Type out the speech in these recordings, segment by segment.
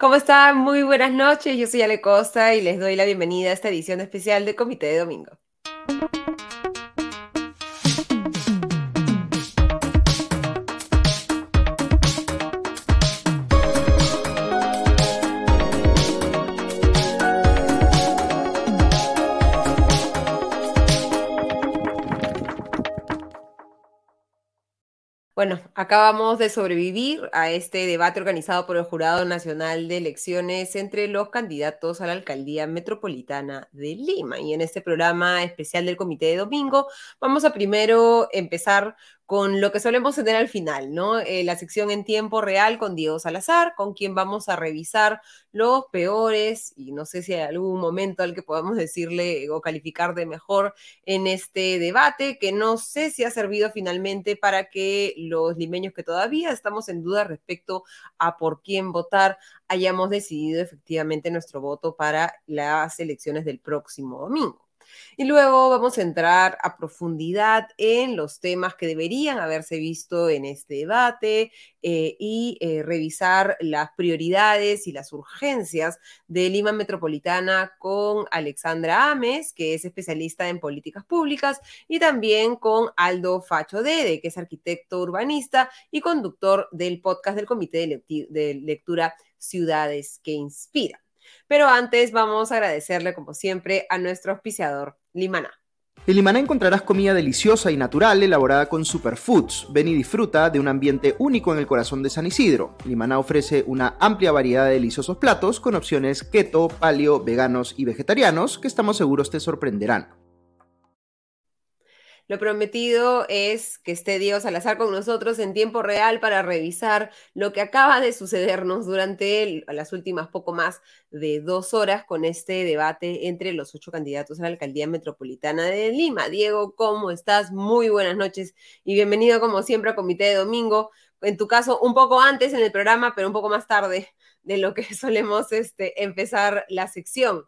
¿Cómo están? Muy buenas noches. Yo soy Ale Costa y les doy la bienvenida a esta edición especial de Comité de Domingo. Bueno, acabamos de sobrevivir a este debate organizado por el Jurado Nacional de Elecciones entre los candidatos a la alcaldía metropolitana de Lima. Y en este programa especial del Comité de Domingo, vamos a primero empezar con lo que solemos tener al final, ¿no? Eh, la sección en tiempo real con Diego Salazar, con quien vamos a revisar los peores, y no sé si hay algún momento al que podamos decirle o calificar de mejor en este debate, que no sé si ha servido finalmente para que los que todavía estamos en duda respecto a por quién votar, hayamos decidido efectivamente nuestro voto para las elecciones del próximo domingo. Y luego vamos a entrar a profundidad en los temas que deberían haberse visto en este debate eh, y eh, revisar las prioridades y las urgencias de Lima Metropolitana con Alexandra Ames, que es especialista en políticas públicas, y también con Aldo Facho Dede, que es arquitecto urbanista y conductor del podcast del Comité de Lectura Ciudades que Inspiran. Pero antes vamos a agradecerle, como siempre, a nuestro auspiciador, Limaná. En Limaná encontrarás comida deliciosa y natural elaborada con superfoods. Ven y disfruta de un ambiente único en el corazón de San Isidro. Limaná ofrece una amplia variedad de deliciosos platos con opciones keto, paleo, veganos y vegetarianos que estamos seguros te sorprenderán. Lo prometido es que esté Diego Salazar con nosotros en tiempo real para revisar lo que acaba de sucedernos durante las últimas poco más de dos horas con este debate entre los ocho candidatos a la alcaldía metropolitana de Lima. Diego, ¿cómo estás? Muy buenas noches y bienvenido como siempre a Comité de Domingo. En tu caso, un poco antes en el programa, pero un poco más tarde de lo que solemos este, empezar la sección.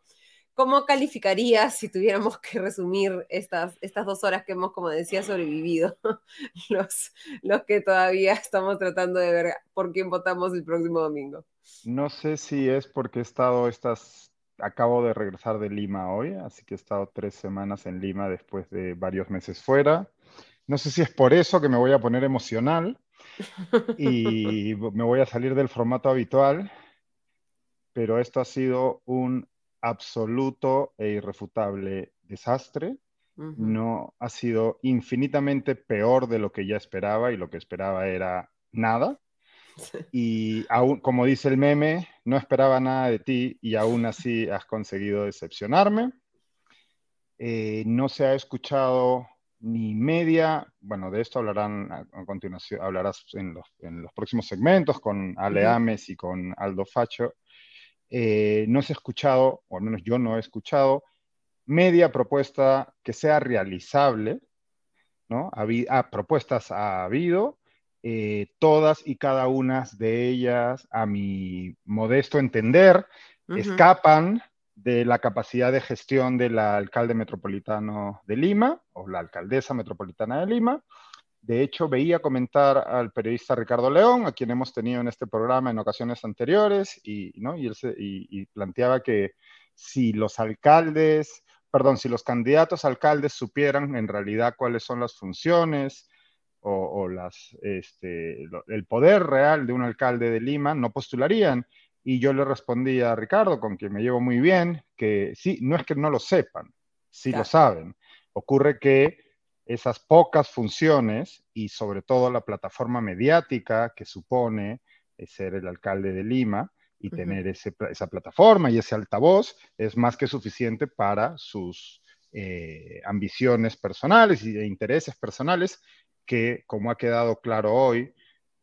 ¿Cómo calificarías si tuviéramos que resumir estas, estas dos horas que hemos, como decía, sobrevivido? los, los que todavía estamos tratando de ver por quién votamos el próximo domingo. No sé si es porque he estado estas, acabo de regresar de Lima hoy, así que he estado tres semanas en Lima después de varios meses fuera. No sé si es por eso que me voy a poner emocional y me voy a salir del formato habitual, pero esto ha sido un absoluto e irrefutable desastre. No ha sido infinitamente peor de lo que ya esperaba y lo que esperaba era nada. Y aún, como dice el meme, no esperaba nada de ti y aún así has conseguido decepcionarme. Eh, no se ha escuchado ni media, bueno, de esto hablarán a, continuación, hablarás en los, en los, próximos segmentos con Ale Ames y con Aldo Facho, eh, no se ha escuchado, o al menos yo no he escuchado, media propuesta que sea realizable, ¿no? Ah, propuestas ha habido, eh, todas y cada una de ellas, a mi modesto entender, escapan de la capacidad de gestión del alcalde metropolitano de Lima o la alcaldesa metropolitana de Lima, de hecho, veía comentar al periodista Ricardo León, a quien hemos tenido en este programa en ocasiones anteriores, y, ¿no? y, él planteaba que si los alcaldes, perdón, si los candidatos alcaldes supieran en realidad cuáles son las funciones o, las, este, el poder real de un alcalde de Lima, no postularían. Y yo le respondí a Ricardo, con quien me llevo muy bien, que sí, no es que no lo sepan, sí lo saben. Ocurre que esas pocas funciones y sobre todo la plataforma mediática que supone eh, ser el alcalde de Lima y tener esa plataforma y ese altavoz es más que suficiente para sus eh, ambiciones personales y de intereses personales que, como ha quedado claro hoy,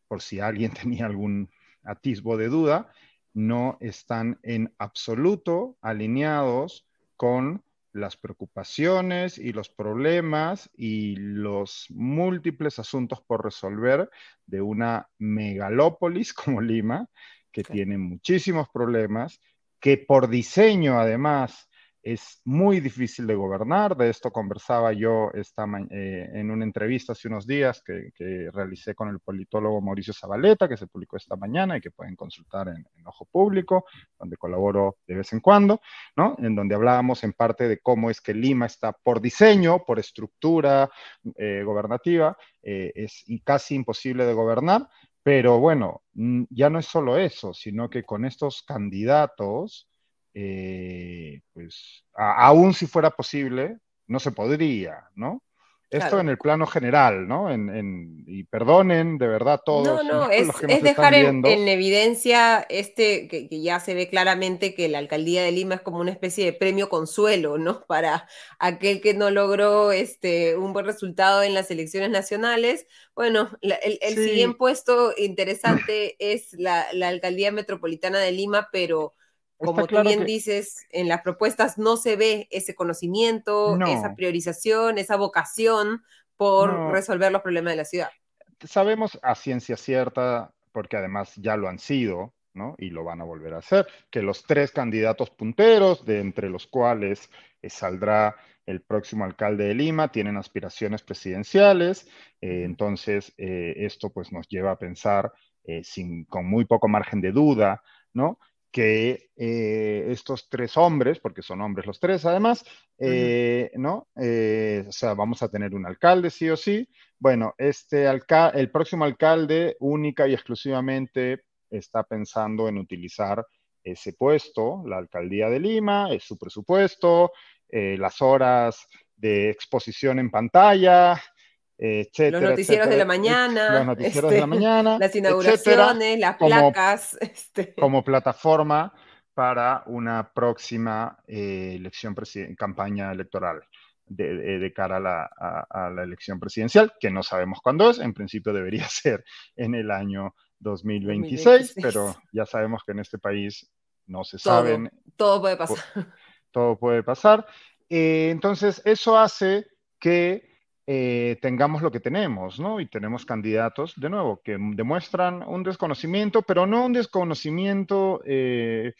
por si alguien tenía algún atisbo de duda, no están en absoluto alineados con las preocupaciones y los problemas y los múltiples asuntos por resolver de una megalópolis como Lima, que tiene muchísimos problemas, que por diseño además es muy difícil de gobernar. De esto conversaba yo esta eh, en una entrevista hace unos días que, realicé con el politólogo Mauricio Zabaleta, que se publicó esta mañana y que pueden consultar en, Ojo Público, donde colaboro de vez en cuando, ¿no? En donde hablábamos en parte de cómo es que Lima está por diseño, por estructura eh, gobernativa, eh, es casi imposible de gobernar. Pero bueno, ya no es solo eso, sino que con estos candidatos, eh, pues aún si fuera posible, no se podría, ¿no? Esto en el plano general, ¿no? y perdonen de verdad todos. No, no, es, dejar en, evidencia este, que, ya se ve claramente que la alcaldía de Lima es como una especie de premio consuelo, ¿no? Para aquel que no logró este, un buen resultado en las elecciones nacionales. Bueno, el, siguiente puesto interesante es la, la alcaldía metropolitana de Lima, pero como tú bien dices, en las propuestas no se ve ese conocimiento, esa priorización, esa vocación por resolver los problemas de la ciudad. Sabemos a ciencia cierta, porque además ya lo han sido, ¿no? Y lo van a volver a hacer, que los tres candidatos punteros, de entre los cuales eh, saldrá el próximo alcalde de Lima, tienen aspiraciones presidenciales, eh, entonces eh, esto pues nos lleva a pensar sin, con muy poco margen de duda, ¿no? Que eh, estos tres hombres, porque son hombres los tres además, eh, ¿no? Eh, o sea, vamos a tener un alcalde sí o sí. Bueno, este el próximo alcalde única y exclusivamente está pensando en utilizar ese puesto, la alcaldía de Lima, es su presupuesto, las horas de exposición en pantalla, los noticieros de la mañana, los noticieros de la este, mañana, las inauguraciones, las placas. Este. Como plataforma para una próxima eh, elección, campaña electoral de, cara a la, a la, elección presidencial, que no sabemos cuándo es, en principio debería ser en el año 2026, pero ya sabemos que en este país no se saben. Todo puede pasar. Todo puede pasar. Eh, entonces, eso hace que eh, tengamos lo que tenemos, ¿no? Y tenemos candidatos, de nuevo, que demuestran un desconocimiento, pero no un desconocimiento eh,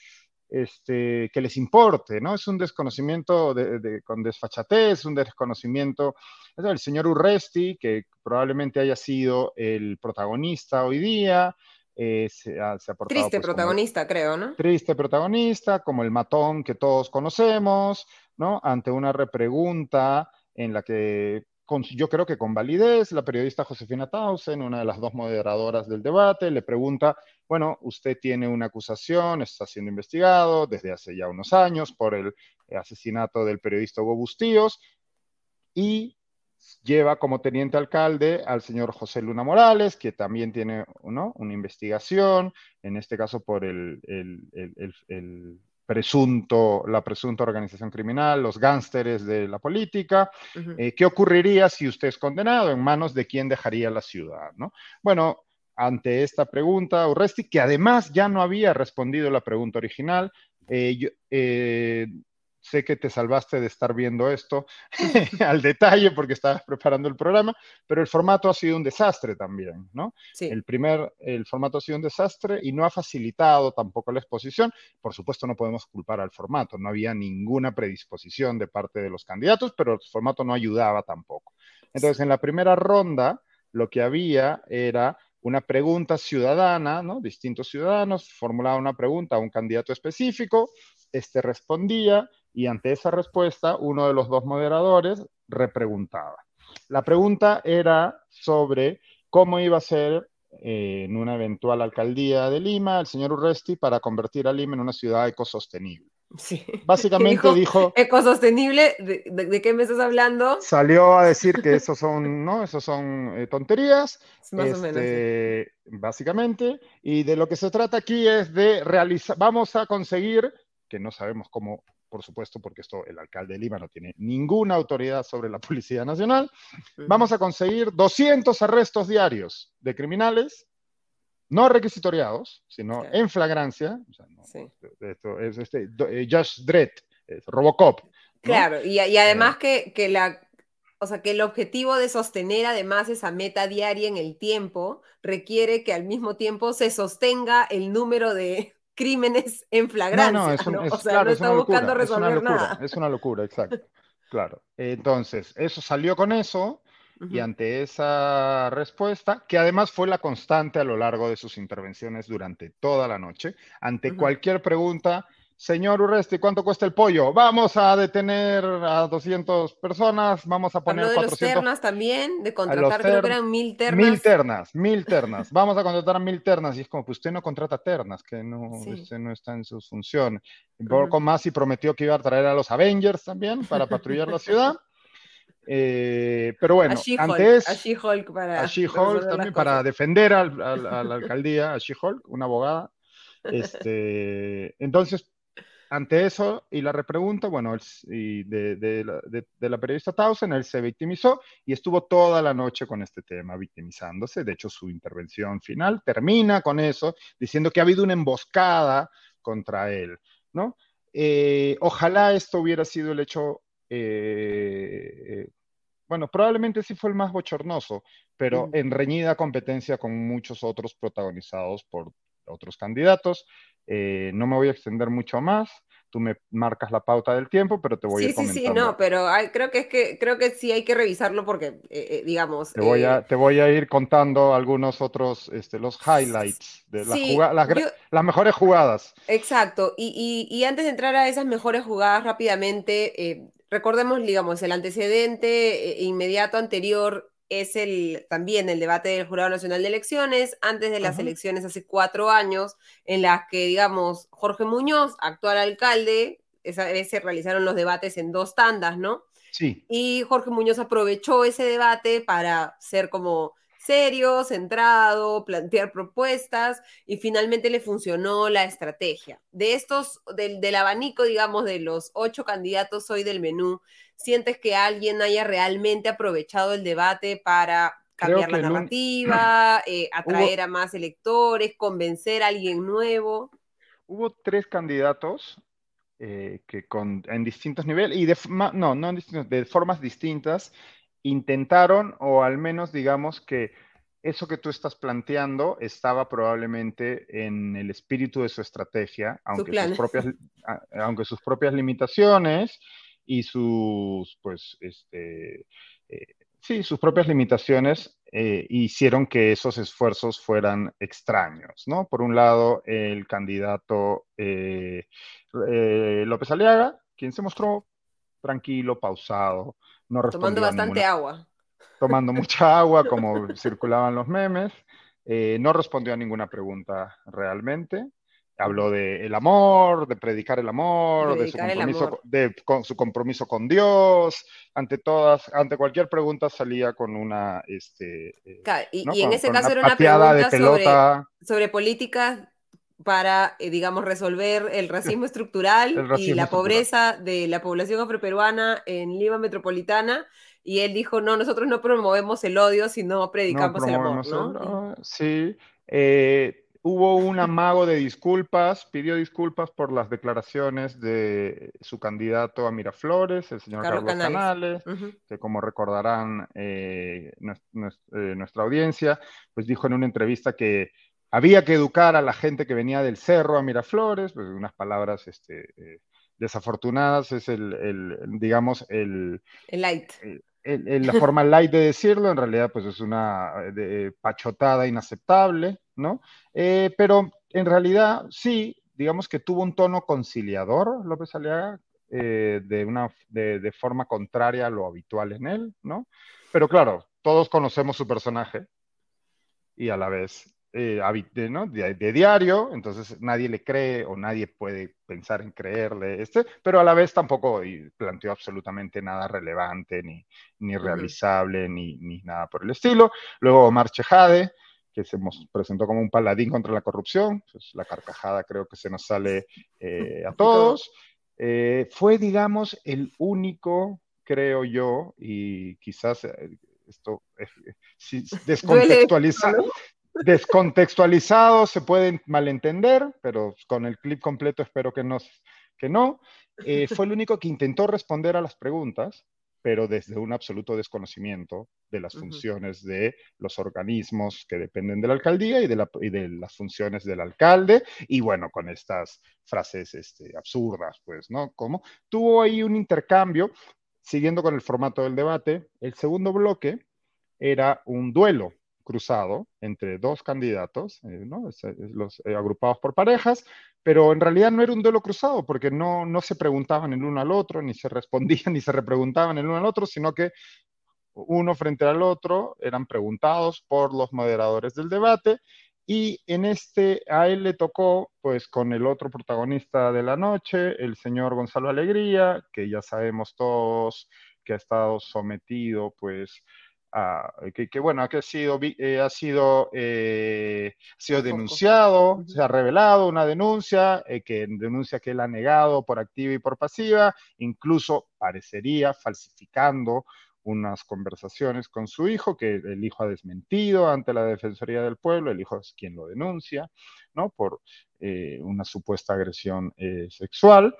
este, que les importe, ¿no? Es un desconocimiento con desfachatez, un desconocimiento. el señor Urresti, que probablemente haya sido el protagonista hoy día, eh, se, ha, portado, Triste pues, protagonista, creo, ¿no? Triste protagonista, como el matón que todos conocemos, ¿no? Ante una repregunta en la que yo creo que con validez, la periodista Josefina Tausen, una de las dos moderadoras del debate, le pregunta, bueno, usted tiene una acusación, está siendo investigado desde hace ya unos años por el asesinato del periodista Hugo Bustíos y lleva como teniente alcalde al señor José Luna Morales, que también tiene una investigación, en este caso por el presunto, la presunta organización criminal, los gánsteres de la política. Eh, ¿Qué ocurriría si usted es condenado? ¿En manos de quién dejaría la ciudad? ¿no? Bueno, ante esta pregunta, Urresti, que además ya no había respondido la pregunta original, eh, eh, sé que te salvaste de estar viendo esto al detalle porque estabas preparando el programa, pero el formato ha sido un desastre también, ¿no? Sí. El primer, el formato ha sido un desastre y no ha facilitado tampoco la exposición. Por supuesto, no podemos culpar al formato, no había ninguna predisposición de parte de los candidatos, pero el formato no ayudaba tampoco. Entonces, en la primera ronda, lo que había era una pregunta ciudadana, ¿no? Distintos ciudadanos formulaban una pregunta a un candidato específico, este respondía y ante esa respuesta uno de los dos moderadores repreguntaba. La pregunta era sobre cómo iba a ser eh, en una eventual alcaldía de Lima el señor Urresti para convertir a Lima en una ciudad ecosostenible. Sí. Básicamente dijo, ecosostenible, ¿de, qué me estás hablando? Salió a decir que esos son, ¿no? Esos son eh, tonterías. Más o menos. Este, básicamente. Y de lo que se trata aquí es de realizar, vamos a conseguir, que no sabemos cómo por supuesto, porque esto el alcalde de Lima no tiene ninguna autoridad sobre la Policía Nacional, vamos a conseguir 200 arrestos diarios de criminales, no requisitoriados, sino en flagrancia. Esto es este, eh, Just Dredd, Robocop. Claro, y, además eh, que, la, o sea, que el objetivo de sostener además esa meta diaria en el tiempo requiere que al mismo tiempo se sostenga el número de crímenes en flagrancia. No, no, es, o sea, no está buscando resolver es una locura, nada. Es una locura. no buscando resolver nada. Es una locura, exacto. Claro. Entonces, eso salió con eso. Y ante esa respuesta, que además fue la constante a lo largo de sus intervenciones durante toda la noche, ante cualquier pregunta, Señor Urresti, ¿cuánto cuesta el pollo? Vamos a detener a 200 personas, vamos a poner Habló de 400... los ternas también, de contratar, creo que eran mil ternas. Mil ternas, mil ternas. Vamos a contratar a mil ternas. Y es como, pues usted no contrata ternas, que no, usted no está en sus funciones. Un poco más y prometió que iba a traer a los Avengers también para patrullar la ciudad. Eh, pero bueno, antes... A She-Hulk para... A She-Hulk también para defender al, al, a la alcaldía, a She-Hulk, una abogada. Este, entonces, ante eso y la repregunta, bueno, y de, de, la, de, la, periodista Tausen, él se victimizó y estuvo toda la noche con este tema, victimizándose. De hecho, su intervención final termina con eso, diciendo que ha habido una emboscada contra él, ¿no? Eh, ojalá esto hubiera sido el hecho, eh, bueno, probablemente sí fue el más bochornoso, pero en reñida competencia con muchos otros protagonizados por otros candidatos. Eh, no me voy a extender mucho más. Tú me marcas la pauta del tiempo, pero te voy a ir comentando. Sí, sí, no, pero creo que es que creo que sí hay que revisarlo porque, eh, eh, digamos. Te voy, a, te voy a ir contando algunos otros, este, los highlights de las, mejores jugadas. Exacto. Y, y, antes de entrar a esas mejores jugadas rápidamente, recordemos, digamos, el antecedente inmediato anterior es el, también el debate del Jurado Nacional de Elecciones, antes de las elecciones hace cuatro años, en las que, digamos, Jorge Muñoz, actual alcalde, esa vez se realizaron los debates en dos tandas, ¿no? Sí. Y Jorge Muñoz aprovechó ese debate para ser como serio, centrado, plantear propuestas y finalmente le funcionó la estrategia. De estos, del, del abanico, digamos, de los ocho candidatos hoy del menú, ¿sientes que alguien haya realmente aprovechado el debate para cambiar la narrativa, eh, atraer a más electores, convencer a alguien nuevo? Hubo tres candidatos eh, que con, en distintos niveles, y de, no, no de formas distintas, intentaron, o al menos digamos que eso que tú estás planteando estaba probablemente en el espíritu de su estrategia, aunque, sus propias, aunque sus propias limitaciones y sus, pues, este, eh, sí, sus propias limitaciones eh, hicieron que esos esfuerzos fueran extraños, ¿no? Por un lado, el candidato eh, López Aliaga, quien se mostró tranquilo, pausado, no Tomando bastante agua. Tomando mucha agua, como circulaban los memes. no respondió a ninguna pregunta realmente habló de el amor, de predicar el amor, de, su compromiso, De, con, su compromiso con Dios. Ante todas, ante cualquier pregunta salía con una, este, eh, y, en ese caso era una pregunta sobre, sobre políticas para, eh, digamos, resolver el racismo estructural y la pobreza de la población afroperuana en Lima Metropolitana. Y él dijo, no, nosotros no promovemos el odio, sino predicamos el amor, ¿no? sí. Eh, hubo un amago de disculpas, pidió disculpas por las declaraciones de su candidato a Miraflores, el señor Carlos, Canales, que como recordarán eh, eh, nuestra audiencia, pues dijo en una entrevista que había que educar a la gente que venía del cerro a Miraflores, pues unas palabras este, eh, desafortunadas, es el, digamos, el... El light la forma light de decirlo, en realidad pues es una pachotada inaceptable, ¿no? Eh, pero en realidad sí, digamos que tuvo un tono conciliador López Aliaga, eh, de, una, de, forma contraria a lo habitual en él, ¿no? Pero claro, todos conocemos su personaje y a la vez eh, de, diario, entonces nadie le cree o nadie puede pensar en creerle, este, pero a la vez tampoco planteó absolutamente nada relevante, ni, ni realizable, ni, ni, nada por el estilo. Luego Omar Chejade, que se presentó como un paladín contra la corrupción, pues la carcajada creo que se nos sale eh, a todos. Eh, fue, digamos, el único, creo yo, y quizás esto si descontextualizado, descontextualizado se puede malentender, pero con el clip completo espero que no. Que no. Eh, fue el único que intentó responder a las preguntas, pero desde un absoluto desconocimiento de las funciones de los organismos que dependen de la alcaldía y de, las funciones del alcalde, y bueno, con estas frases este, absurdas, pues, ¿no? Como tuvo ahí un intercambio, siguiendo con el formato del debate, el segundo bloque era un duelo cruzado entre dos candidatos, eh, ¿no? los eh, agrupados por parejas, pero en realidad no era un duelo cruzado porque no, no se preguntaban el uno al otro, ni se respondían, ni se repreguntaban el uno al otro, sino que uno frente al otro eran preguntados por los moderadores del debate y en este a él le tocó pues con el otro protagonista de la noche, el señor Gonzalo Alegría, que ya sabemos todos que ha estado sometido pues que, bueno, que ha sido, eh, ha sido, eh, sido denunciado, se ha revelado una denuncia, eh, que denuncia que él ha negado por activa y por pasiva, incluso parecería falsificando unas conversaciones con su hijo, que el hijo ha desmentido ante la Defensoría del Pueblo, el hijo es quien lo denuncia, ¿no? Por una supuesta agresión sexual.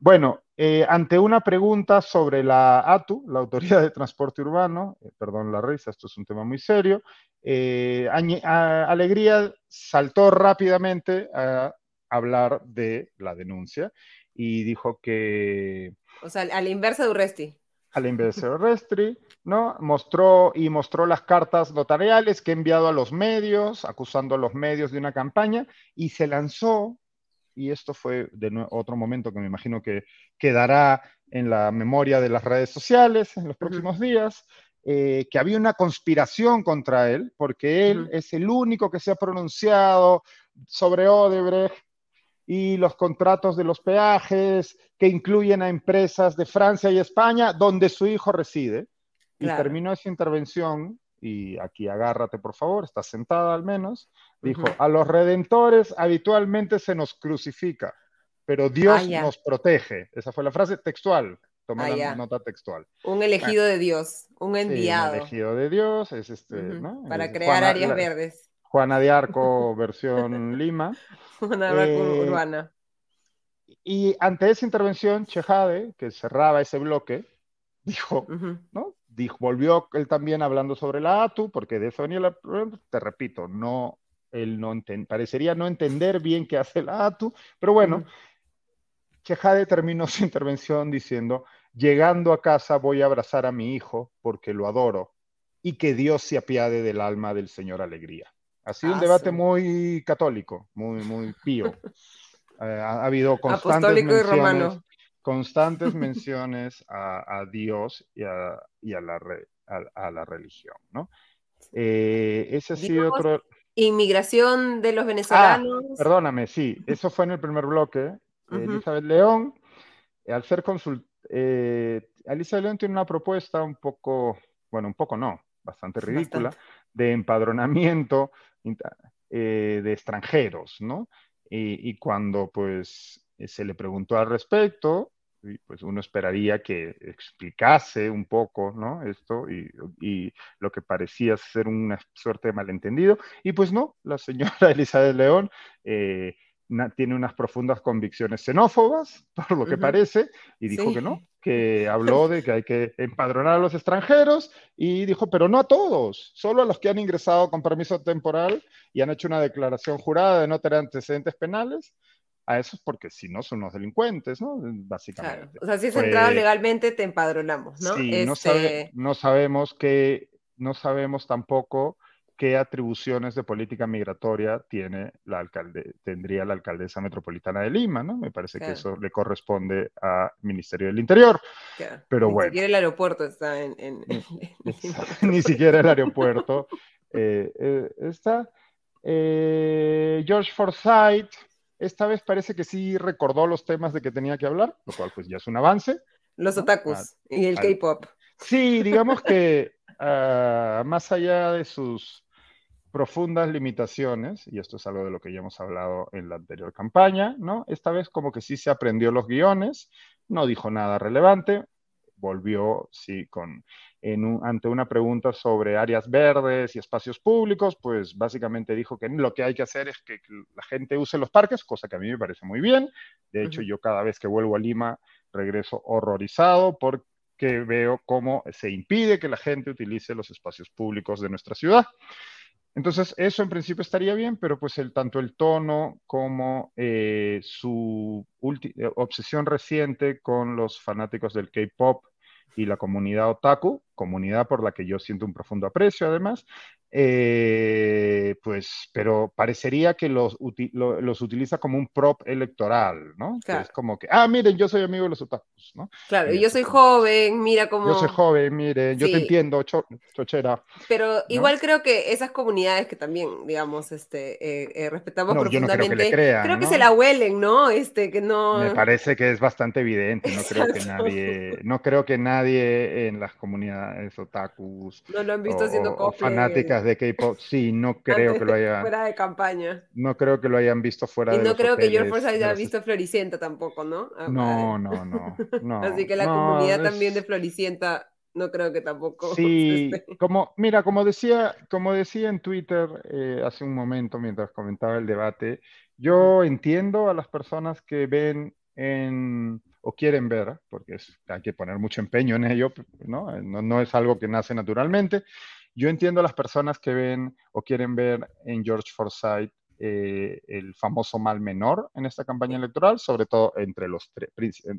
Bueno, eh, ante una pregunta sobre la ATU, la Autoridad de Transporte Urbano, eh, perdón la risa, esto es un tema muy serio, eh, Alegría saltó rápidamente a hablar de la denuncia y dijo que... O sea, a la inversa de Urresti. A la inversa de Urresti, ¿no? Mostró y mostró las cartas notariales que ha enviado a los medios, acusando a los medios de una campaña, y se lanzó y esto fue de otro momento que me imagino que quedará en la memoria de las redes sociales en los próximos días, eh, que había una conspiración contra él, porque él es el único que se ha pronunciado sobre Odebrecht y los contratos de los peajes que incluyen a empresas de Francia y España, donde su hijo reside. Y terminó esa intervención y aquí agárrate por favor, está sentada al menos, dijo, a los redentores habitualmente se nos crucifica, pero Dios ah, nos protege. Esa fue la frase textual, toma ah, la nota textual. Un elegido de Dios, un enviado. un elegido de Dios, es este, ¿no? Para crear áreas verdes. Juana de Arco versión Lima. Juana de Arco eh, urbana. Y ante esa intervención, Chejade, que cerraba ese bloque, dijo, ¿no? Volvió él también hablando sobre la ATU, porque de eso venía la te repito, no, él no parecería no entender bien qué hace la ATU, pero bueno, Chejade terminó su intervención diciendo, llegando a casa voy a abrazar a mi hijo porque lo adoro y que Dios se apiade del alma del Señor Alegría. Ha sido un debate muy católico, muy, muy pío. Eh, ha, habido constantes menciones, constantes menciones a, Dios y a, la, a, la, religión, ¿no? Eh, ese ha sido otro... Inmigración de los ah, venezolanos. perdóname, sí, eso fue en el primer bloque. Elizabeth León, eh, al ser consul... Eh, Elizabeth León tiene una propuesta un poco, bueno, un poco no, bastante ridícula, de empadronamiento de extranjeros, ¿no? Y, y, cuando pues se le preguntó al respecto, pues uno esperaría que explicase un poco, ¿no? Esto y, lo que parecía ser una suerte de malentendido. Y pues no, la señora Elizabeth León eh, tiene unas profundas convicciones xenófobas, por lo que parece, y dijo que no, que habló de que hay que empadronar a los extranjeros y dijo, pero no a todos, solo a los que han ingresado con permiso temporal y han hecho una declaración jurada de no tener antecedentes penales a esos porque si no son unos delincuentes, ¿no? Básicamente. O sea, si es entrado pues legalmente, te empadronamos, ¿no? Sí, no, este sabemos que, no sabemos tampoco qué atribuciones de política migratoria tiene la alcalde, tendría la alcaldesa metropolitana de Lima, ¿no? Me parece que eso le corresponde al Ministerio del Interior. Pero bueno. Ni siquiera el aeropuerto está en... Ni siquiera el aeropuerto eh, eh, está. Eh, George Forsyth, esta vez parece que sí recordó los temas de que tenía que hablar, lo cual pues ya es un avance. Los otakus y el K-pop. Sí, digamos que ah, más allá de sus profundas limitaciones, y esto es algo de lo que ya hemos hablado en la anterior campaña, ¿no? Esta vez como que sí se aprendió los guiones, no dijo nada relevante, volvió, sí, con ante una pregunta sobre áreas verdes y espacios públicos, pues básicamente dijo que lo que hay que hacer es que la gente use los parques, cosa que a mí me parece muy bien. De hecho, yo cada vez que vuelvo a Lima regreso horrorizado por que veo cómo se impide que la gente utilice los espacios públicos de nuestra ciudad. Entonces, eso en principio estaría bien, pero pues el, tanto el tono como eh, su eh, obsesión reciente con los fanáticos del K-Pop y la comunidad otaku, comunidad por la que yo siento un profundo aprecio además, eh, pues, pero parecería que los, los utiliza como un prop electoral, ¿no? es como que, ah, miren, yo soy amigo de los otakus, ¿no? Claro, y yo soy joven, mira cómo... Yo soy joven, mire, yo te entiendo, chochera. Pero igual creo que esas comunidades que también, digamos, este, eh, eh, respetamos profundamente, creo que, se la huelen, ¿no? Este, que no... Me parece que es bastante evidente, no creo que nadie, no creo que nadie en las comunidades otakus... No lo han visto haciendo o, fanáticas de K-pop, sí, no creo que lo hayan. Fuera de campaña. No creo que lo hayan visto fuera y de no creo que George Forsyth haya visto Floricienta tampoco, ¿no? Ah, no, no, no, Así que la comunidad también de Floricienta no creo que tampoco. Sí, como, mira, como decía, como decía en Twitter eh, hace un momento mientras comentaba el debate, yo entiendo a las personas que ven en o quieren ver, porque es, hay que poner mucho empeño en ello, ¿no? ¿no? No, es algo que nace naturalmente, yo entiendo a las personas que ven o quieren ver en George Forsyth eh, el famoso mal menor en esta campaña electoral, sobre todo entre los,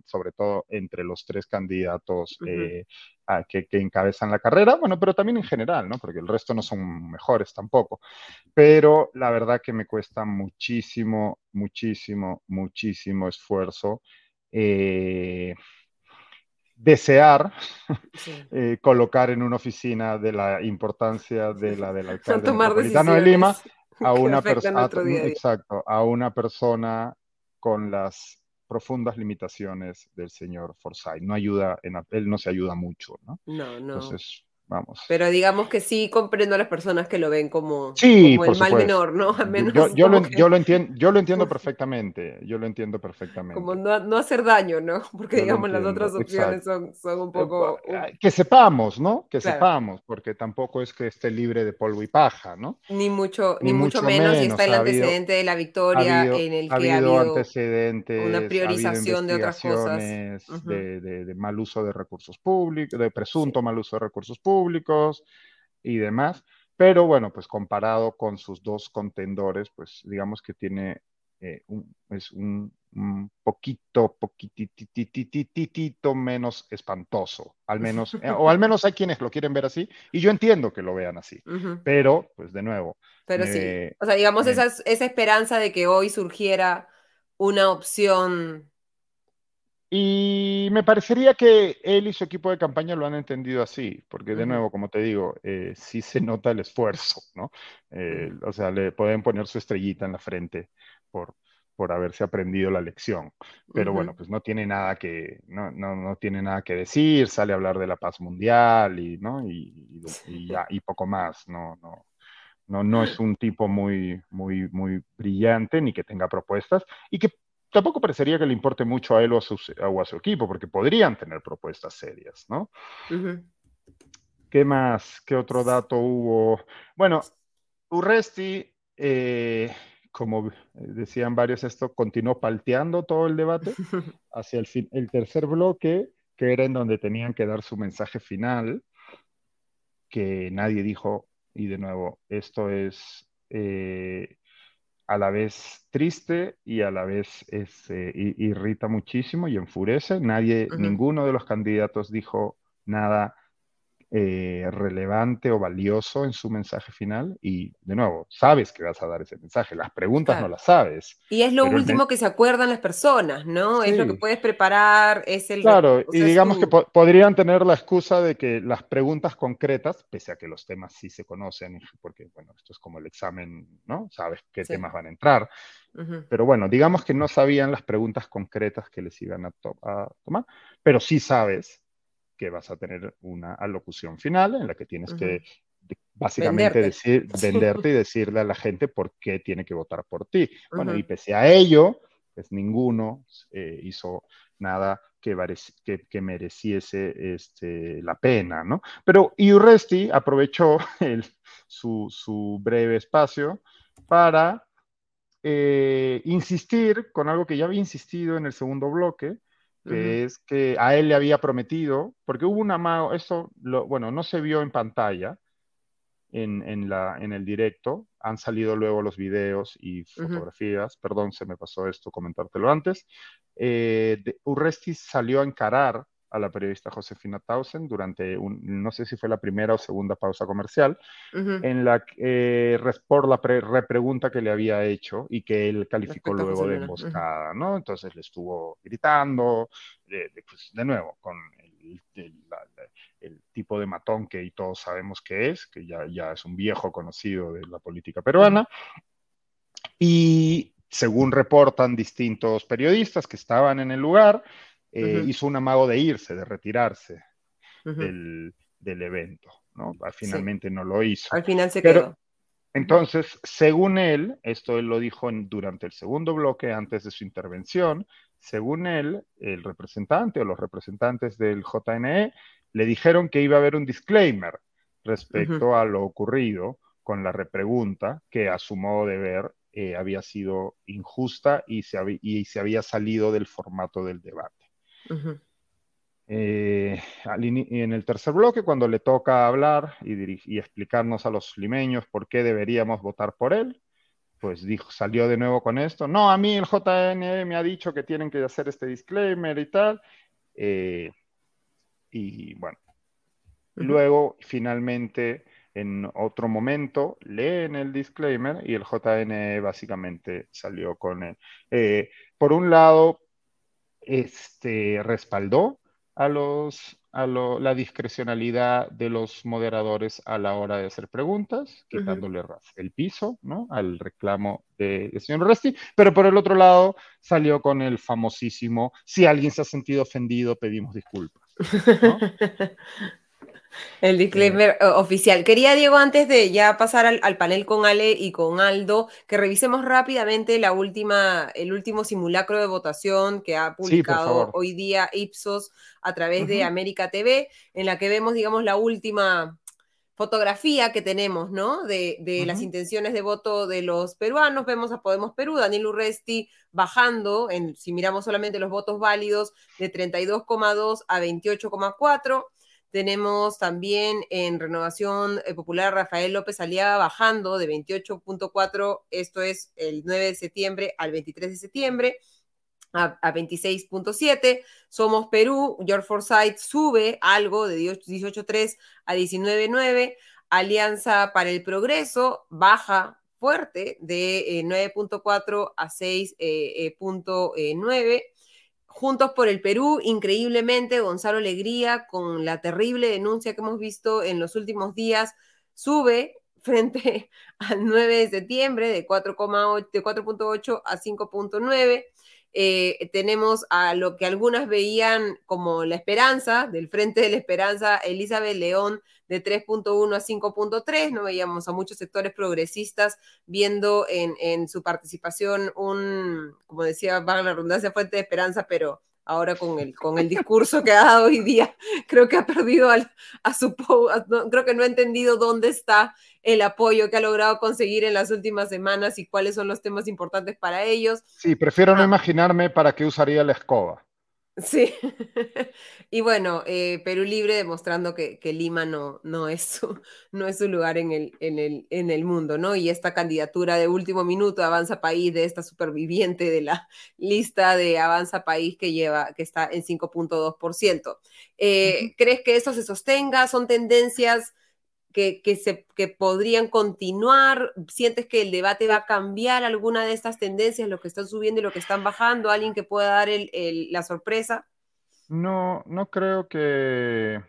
sobre todo entre los tres candidatos eh, que, encabezan la carrera, bueno, pero también en general, ¿no? Porque el resto no son mejores tampoco. Pero la verdad que me cuesta muchísimo, muchísimo, muchísimo esfuerzo. Eh, desear eh, colocar en una oficina de la importancia de la del alcalde metropolitano de Lima a una persona exacto a una persona con las profundas limitaciones del señor Forsyth. No ayuda en él no se ayuda mucho no no no. Entonces vamos. Pero digamos que sí comprendo a las personas que lo ven como, el mal menor, ¿no? Al menos yo, yo, lo, yo, lo, entiendo, yo lo entiendo perfectamente, yo lo entiendo perfectamente. Como no, no hacer daño, ¿no? Porque digamos las otras opciones son, son, un poco... Que sepamos, ¿no? Que sepamos, porque tampoco es que esté libre de polvo y paja, ¿no? Ni mucho, ni, mucho, menos, y está el antecedente de la victoria en el que ha habido, antecedentes, una priorización de otras cosas. De, de, de mal uso de recursos públicos, de presunto mal uso de recursos públicos públicos y demás. Pero bueno, pues comparado con sus dos contendores, pues digamos que tiene eh, un, es un, poquito, poquititititito menos espantoso, al menos, eh, o al menos hay quienes lo quieren ver así, y yo entiendo que lo vean así, pero pues de nuevo. Pero sí, o sea, digamos esa, esa esperanza de que hoy surgiera una opción y me parecería que él y su equipo de campaña lo han entendido así, porque de nuevo, como te digo, eh, sí se nota el esfuerzo, ¿no? Eh, o sea, le pueden poner su estrellita en la frente por, por haberse aprendido la lección. Pero bueno, pues no tiene nada que, no, no, no, tiene nada que decir, sale a hablar de la paz mundial y, ¿no? y, y, ya, y poco más, no, no. No, no es un tipo muy, muy, muy brillante ni que tenga propuestas y que tampoco parecería que le importe mucho a él o a, su, equipo, porque podrían tener propuestas serias, ¿no? ¿Qué más? ¿Qué otro dato hubo? Bueno, Urresti, eh, como decían varios, esto continuó palteando todo el debate hacia el, el tercer bloque, que era en donde tenían que dar su mensaje final, que nadie dijo, y de nuevo, esto es eh, a la vez triste y a la vez es, eh, irrita muchísimo y enfurece. Nadie, ninguno de los candidatos dijo nada eh, relevante o valioso en su mensaje final y de nuevo, sabes que vas a dar ese mensaje, las preguntas no las sabes. Y es lo último que se acuerdan las personas, ¿no? Es lo que puedes preparar, es el... Claro, y digamos que podrían tener la excusa de que las preguntas concretas, pese a que los temas sí se conocen, porque bueno, esto es como el examen, ¿no? Sabes qué temas van a entrar. Pero bueno, digamos que no sabían las preguntas concretas que les iban a tomar, pero sí sabes que vas a tener una alocución final en la que tienes que básicamente decir, venderte y decirle a la gente por qué tiene que votar por ti. Bueno, y pese a ello, pues ninguno eh, hizo nada que, que, mereciese este, la pena, ¿no? Pero Iurresti aprovechó el, su, su, breve espacio para eh, insistir con algo que ya había insistido en el segundo bloque, que es que a él le había prometido, porque hubo un amago, eso, lo, bueno, no se vio en pantalla en, la, en el directo, han salido luego los videos y fotografías, perdón, se me pasó esto comentártelo antes, eh, Urresti salió a encarar a la periodista Josefina Tausen durante, un, no sé si fue la primera o segunda pausa comercial, en la eh, por la repregunta que le había hecho y que él calificó luego de emboscada, ¿no? Entonces le estuvo gritando, de, pues, de nuevo, con el, el, tipo de matón que todos sabemos que es, que ya, ya es un viejo conocido de la política peruana. Y según reportan distintos periodistas que estaban en el lugar, eh, hizo un amago de irse, de retirarse del, evento. ¿no? Finalmente no lo hizo. Al final se quedó. Entonces, según él, esto él lo dijo durante el segundo bloque, antes de su intervención, según él, el representante o los representantes del JNE le dijeron que iba a haber un disclaimer respecto a lo ocurrido con la repregunta, que a su modo de ver eh, había sido injusta y se, y se había salido del formato del debate. Eh, en el tercer bloque, cuando le toca hablar y, explicarnos a los limeños por qué deberíamos votar por él, pues dijo, salió de nuevo con esto. No, a mí el JN me ha dicho que tienen que hacer este disclaimer y tal. Eh, y bueno, luego finalmente en otro momento leen el disclaimer y el JN básicamente salió con él. Eh, por un lado, este, respaldó a, los, a la discrecionalidad de los moderadores a la hora de hacer preguntas, quitándole el piso ¿no? al reclamo del señor Resti, pero por el otro lado salió con el famosísimo, si alguien se ha sentido ofendido, pedimos disculpas. El disclaimer eh, oficial. Quería, Diego, antes de ya pasar al, panel con Ale y con Aldo, que revisemos rápidamente la última, el último simulacro de votación que ha publicado hoy día Ipsos a través de América TV, en la que vemos, digamos, la última fotografía que tenemos, ¿no? De, las intenciones de voto de los peruanos. Vemos a Podemos Perú, Daniel Urresti bajando, en, si miramos solamente los votos válidos, de 32,2 a 28,4. Tenemos también en Renovación eh, Popular Rafael López Aliaga bajando de 28.4, esto es el 9 de septiembre al 23 de septiembre, a, 26.7. Somos Perú, George Forsyth sube algo de 18.3 a 19.9. Alianza para el Progreso baja fuerte de 9.4 eh, a 6.9. Juntos por el Perú, increíblemente, Gonzalo Alegría, con la terrible denuncia que hemos visto en los últimos días, sube frente al 9 de septiembre de 4,8 a 5.9. Eh, tenemos a lo que algunas veían como la esperanza, del Frente de la Esperanza, Elizabeth León de 3.1 a 5.3, no veíamos a muchos sectores progresistas viendo en, su participación un, como decía, va la redundancia, fuente de esperanza, pero ahora con el, con el discurso que ha dado hoy día, creo que ha perdido a su, creo que no ha entendido dónde está el apoyo que ha logrado conseguir en las últimas semanas y cuáles son los temas importantes para ellos. Sí, prefiero no ah. imaginarme para qué usaría la escoba. Sí, y bueno, eh, Perú Libre demostrando que, Lima no, no, es su, no es su lugar en el, en, el, en el mundo, ¿no? Y esta candidatura de último minuto Avanza País, de esta superviviente de la lista de Avanza País que lleva, que está en 5.2%. Eh, ¿Crees que eso se sostenga? ¿Son tendencias que, se, que podrían continuar? ¿Sientes que el debate va a cambiar alguna de estas tendencias, lo que están subiendo y lo que están bajando? ¿Alguien que pueda dar la sorpresa? No, no creo que,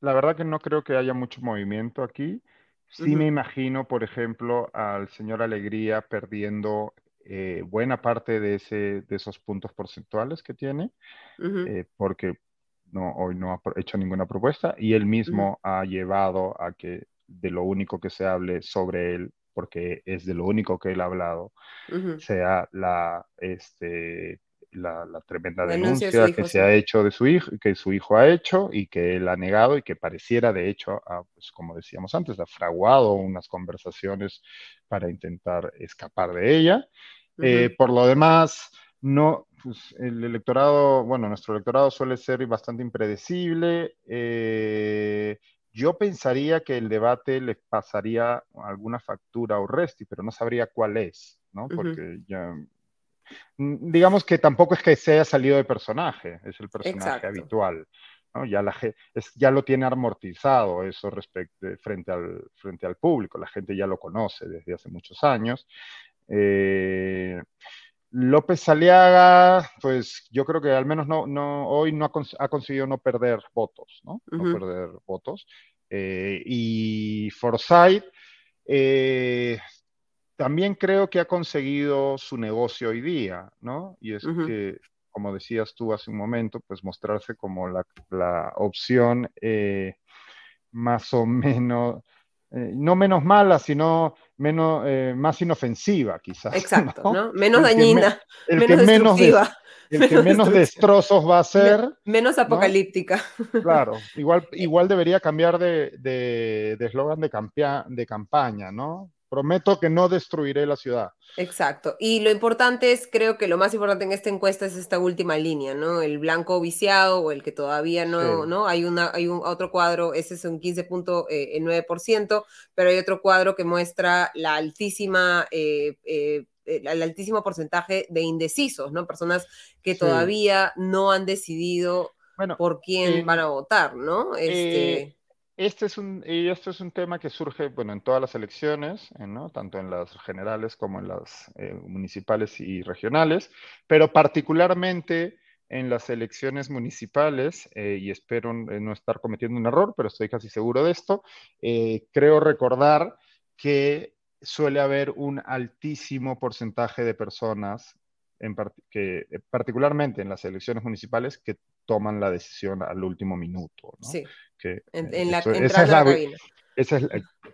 la verdad que no creo que haya mucho movimiento aquí. Sí me imagino, por ejemplo, al señor Alegría perdiendo eh, buena parte de, ese, de esos puntos porcentuales que tiene, eh, porque no, hoy no ha hecho ninguna propuesta y él mismo ha llevado a que de lo único que se hable sobre él, porque es de lo único que él ha hablado, sea la, este, la, tremenda denuncia, que se ha hecho de su hijo, que su hijo ha hecho y que él ha negado y que pareciera, de hecho, pues, como decíamos antes, ha fraguado unas conversaciones para intentar escapar de ella. Eh, por lo demás, no, pues el electorado, bueno, nuestro electorado suele ser bastante impredecible. Eh, yo pensaría que el debate le pasaría alguna factura a Urresti, pero no sabría cuál es, ¿no? Porque ya, mm, digamos que tampoco es que se haya salido de personaje, es el personaje habitual. ¿no? Ya, la, es, ya lo tiene amortizado eso respecto, frente, al, frente al público, la gente ya lo conoce desde hace muchos años. Eh, López Aliaga, pues yo creo que al menos no, no, hoy no ha, conseguido no perder votos, ¿no? No perder votos. Eh, y Forsyth eh, también creo que ha conseguido su negocio hoy día, ¿no? Y es que, como decías tú hace un momento, pues mostrarse como la, la opción eh, más o menos, no menos mala, sino menos, eh, más inofensiva, quizás. Exacto, ¿no? Menos dañina, el menos que menos el que menos destrozos va a ser. menos apocalíptica. Claro, igual, igual debería cambiar de eslogan de, de, de campaña, ¿no? Prometo que no destruiré la ciudad. Exacto. Y lo importante es, creo que lo más importante en esta encuesta es esta última línea, ¿no? El blanco viciado o el que todavía no, ¿no? Hay, una, hay un otro cuadro, ese es un 15.9%, eh, pero hay otro cuadro que muestra la altísima... Eh, eh, el altísimo porcentaje de indecisos, ¿no? Personas que todavía no han decidido por quién van a votar, ¿no? Este... Este es un, y esto es un tema que surge, bueno, en todas las elecciones, eh, ¿no? tanto en las generales como en las eh, municipales y regionales, pero particularmente en las elecciones municipales, eh, y espero no estar cometiendo un error, pero estoy casi seguro de esto, creo recordar que suele haber un altísimo porcentaje de personas, en que, particularmente en las elecciones municipales, que toman la decisión al último minuto. ¿no? Sí. Que, en, la, esa es la, esa es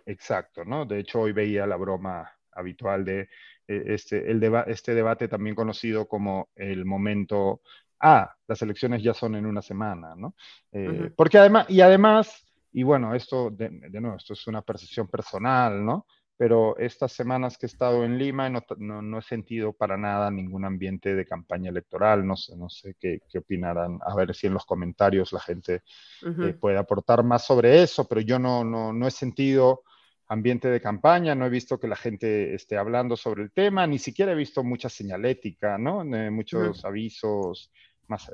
exacto, ¿no? De hecho, hoy veía la broma habitual de eh, este, el deba este debate también conocido como el momento, ah, las elecciones ya son en una semana, ¿no? Eh, porque además, y además, y bueno, esto, de, de nuevo, esto es una percepción personal, ¿no? Pero estas semanas que he estado en Lima no, no, he sentido para nada ningún ambiente de campaña electoral, no sé, no sé qué, qué opinarán, a ver si en los comentarios la gente eh, puede aportar más sobre eso, pero yo no, no, no he sentido ambiente de campaña, no he visto que la gente esté hablando sobre el tema, ni siquiera he visto mucha señalética, ¿no? Eh, muchos avisos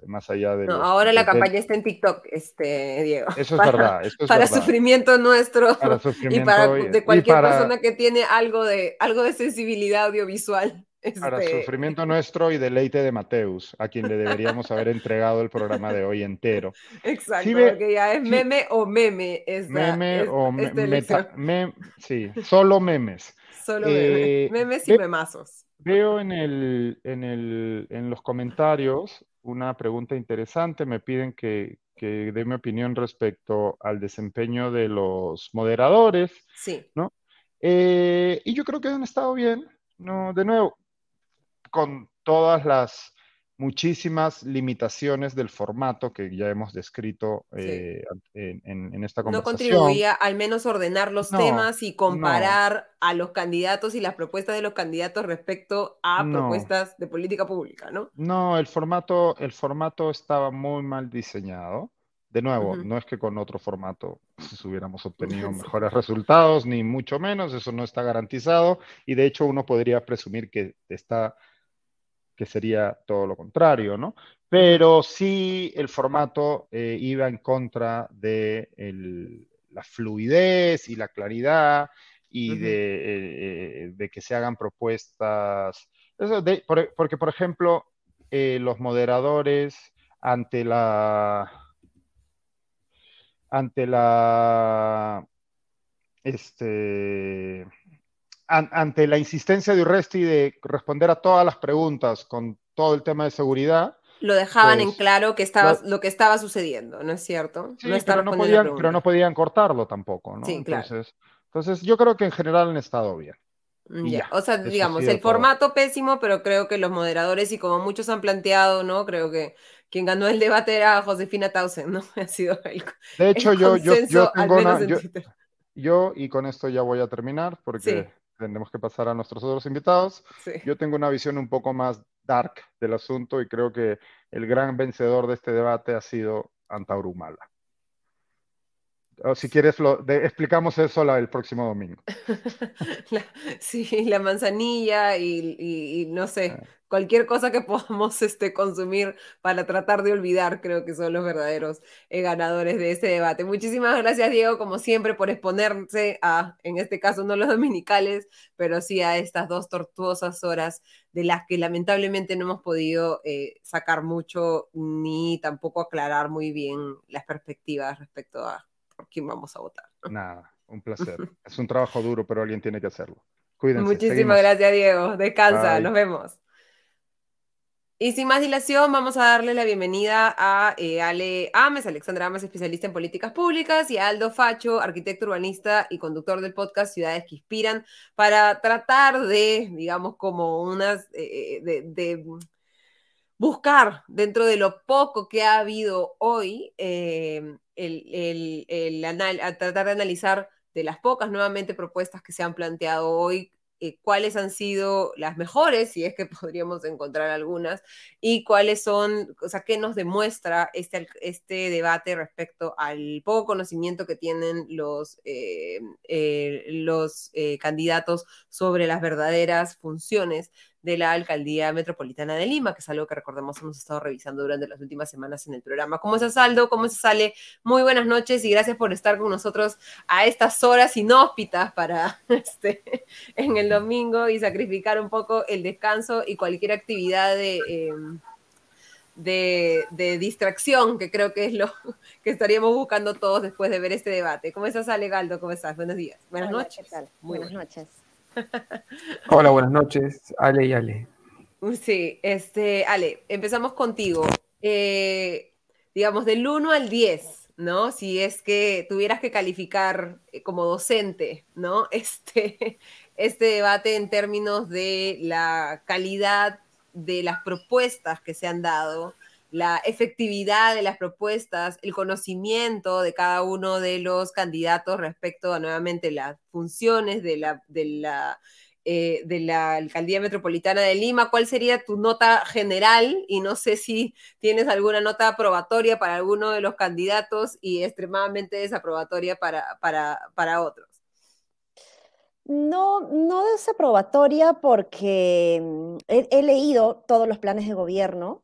más, allá de... No, ahora la campaña está en TikTok, este, Diego. Eso es verdad. para sufrimiento nuestro y para de cualquier persona que tiene algo de, algo de sensibilidad audiovisual. Para este. sufrimiento nuestro y deleite de Mateus, a quien le deberíamos haber entregado el programa de hoy entero. Exacto, porque ya es meme o meme. meme o meme, sí, solo memes. Solo memes, memes y memazos. Veo en, el, en, el, en los comentarios una pregunta interesante. Me piden que, que dé mi opinión respecto al desempeño de los moderadores. Sí. ¿no? Eh, y yo creo que han estado bien. No, de nuevo, con todas las muchísimas limitaciones del formato que ya hemos descrito eh, en, esta conversación. No contribuía al menos ordenar los temas y comparar a los candidatos y las propuestas de los candidatos respecto a propuestas de política pública, ¿no? No, el formato, el formato estaba muy mal diseñado. De nuevo, no es que con otro formato hubiéramos obtenido mejores resultados, ni mucho menos, eso no está garantizado, y de hecho uno podría presumir que está que sería todo lo contrario, ¿no? Pero sí el formato eh, iba en contra de la fluidez y la claridad y de, eh, de, que se hagan propuestas. porque, por ejemplo, eh, los moderadores ante la ante la este ante la insistencia de Urresti de responder a todas las preguntas con todo el tema de seguridad. Lo dejaban en pues, claro que estaba, lo, que estaba sucediendo, ¿no es cierto? Sí, pero, no podían, pero no podían cortarlo tampoco, ¿no? Sí, entonces, entonces, yo creo que en general han estado bien. Mm, ya. O sea, digamos, el formato pésimo, pero creo que los moderadores, y como muchos han planteado, ¿no? Creo que quien ganó el debate era Josefina Tausen, ¿no? Ha sido el, De hecho, yo, yo, yo, tengo una, yo, yo, y con esto ya voy a terminar, porque tendremos que pasar a nuestros otros invitados. Yo tengo una visión un poco más dark del asunto y creo que el gran vencedor de este debate ha sido Antaurumala. O si quieres, lo, explicamos eso el próximo domingo. sí, la manzanilla y, no sé, ah. cualquier cosa que podamos este, consumir para tratar de olvidar, creo que son los verdaderos eh, ganadores de este debate. Muchísimas gracias, Diego, como siempre, por exponerse a, en este caso, no los dominicales, pero sí a estas dos tortuosas horas de las que lamentablemente no hemos podido eh, sacar mucho ni tampoco aclarar muy bien las perspectivas respecto a por quién vamos a votar. Nada, un placer. es un trabajo duro, pero alguien tiene que hacerlo. Cuídense. Muchísimas gracias, Diego. Descansa, nos vemos. Y sin más dilación, vamos a darle la bienvenida a eh, Ale Ames, Alexandra Ames, especialista en políticas públicas, y a Aldo Facho, arquitecto urbanista y conductor del podcast Ciudades que Inspiran, para tratar de, digamos, como unas, eh, de, de, buscar dentro de lo poco que ha habido hoy eh, el, el, tratar de analizar de las pocas nuevamente propuestas que se han planteado hoy, eh, cuáles han sido las mejores, si es que podríamos encontrar algunas, y cuáles son, o sea, qué nos demuestra este, este debate respecto al poco conocimiento que tienen los, eh, eh, los candidatos sobre las verdaderas funciones de la Alcaldía Metropolitana de Lima, que es algo que recordemos hemos estado revisando durante las últimas semanas en el programa. ¿Cómo se saldo? ¿Cómo se sale? Muy buenas noches y gracias por estar con nosotros a estas horas inhóspitas para este, en el domingo y sacrificar un poco el descanso y cualquier actividad de... Em, de, distracción, que creo que es lo que estaríamos buscando todos después de ver este debate. ¿Cómo estás, Alegaldo? ¿Cómo estás? Buenos días. Buenas noches. ¿qué tal? buenas noches. Hola, buenas noches, Ale y Ale. Sí, este, Ale, empezamos contigo. Eh, digamos, del 1 al 10, ¿no? Si es que tuvieras que calificar eh, como docente, ¿no? Este, este debate en términos de la calidad de las propuestas que se han dado, la efectividad de las propuestas, el conocimiento de cada uno de los candidatos respecto a nuevamente las funciones de la, eh, de la Alcaldía Metropolitana de Lima. ¿Cuál sería tu nota general? Y no sé si tienes alguna nota aprobatoria para alguno de los candidatos y extremadamente desaprobatoria para, para, para otros. No, no desaprobatoria porque mm, he, leído todos los planes de gobierno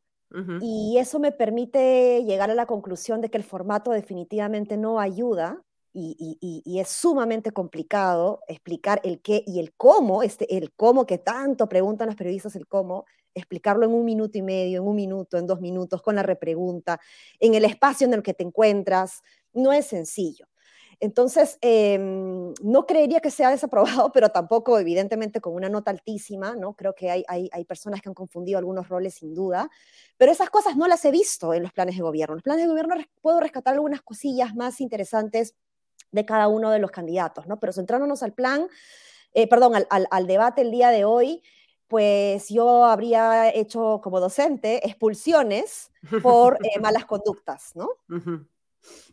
y eso me permite llegar a la conclusión de que el formato definitivamente no ayuda y, es sumamente complicado explicar el qué y el cómo, este, el cómo que tanto preguntan los periodistas, el cómo, explicarlo en un minuto y medio, en un minuto, en dos minutos, con la repregunta, en el espacio en el que te encuentras, no es sencillo. Entonces, em, no creería que sea desaprobado, pero tampoco, evidentemente, con una nota altísima, ¿no? Creo que hay, hay, personas que han confundido algunos roles sin duda, pero esas cosas no las he visto en los planes de gobierno. Los planes de gobierno puedo rescatar algunas cosillas más interesantes de cada uno de los candidatos, ¿no? Pero centrándonos al plan, eh, perdón, al, al, debate el día de hoy, pues yo habría hecho como docente expulsiones por eh, malas conductas, ¿no?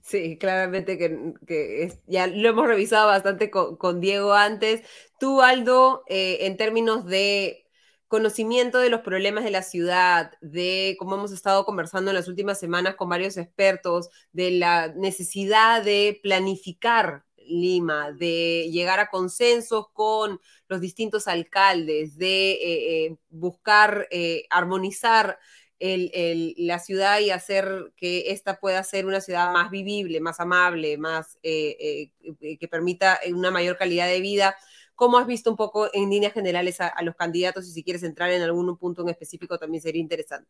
Sí, claramente que, ya lo hemos revisado bastante con, Diego antes. Tú, Aldo, eh, en términos de conocimiento de los problemas de la ciudad, de cómo hemos estado conversando en las últimas semanas con varios expertos, de la necesidad de planificar Lima, de llegar a consensos con los distintos alcaldes, de eh, eh, buscar armonizar la ciudad y hacer que esta pueda ser una ciudad más vivible, más amable, más eh, eh, que permita una mayor calidad de vida. ¿Cómo has visto un poco en líneas generales a, los candidatos y si quieres entrar en algún punto en específico también sería interesante?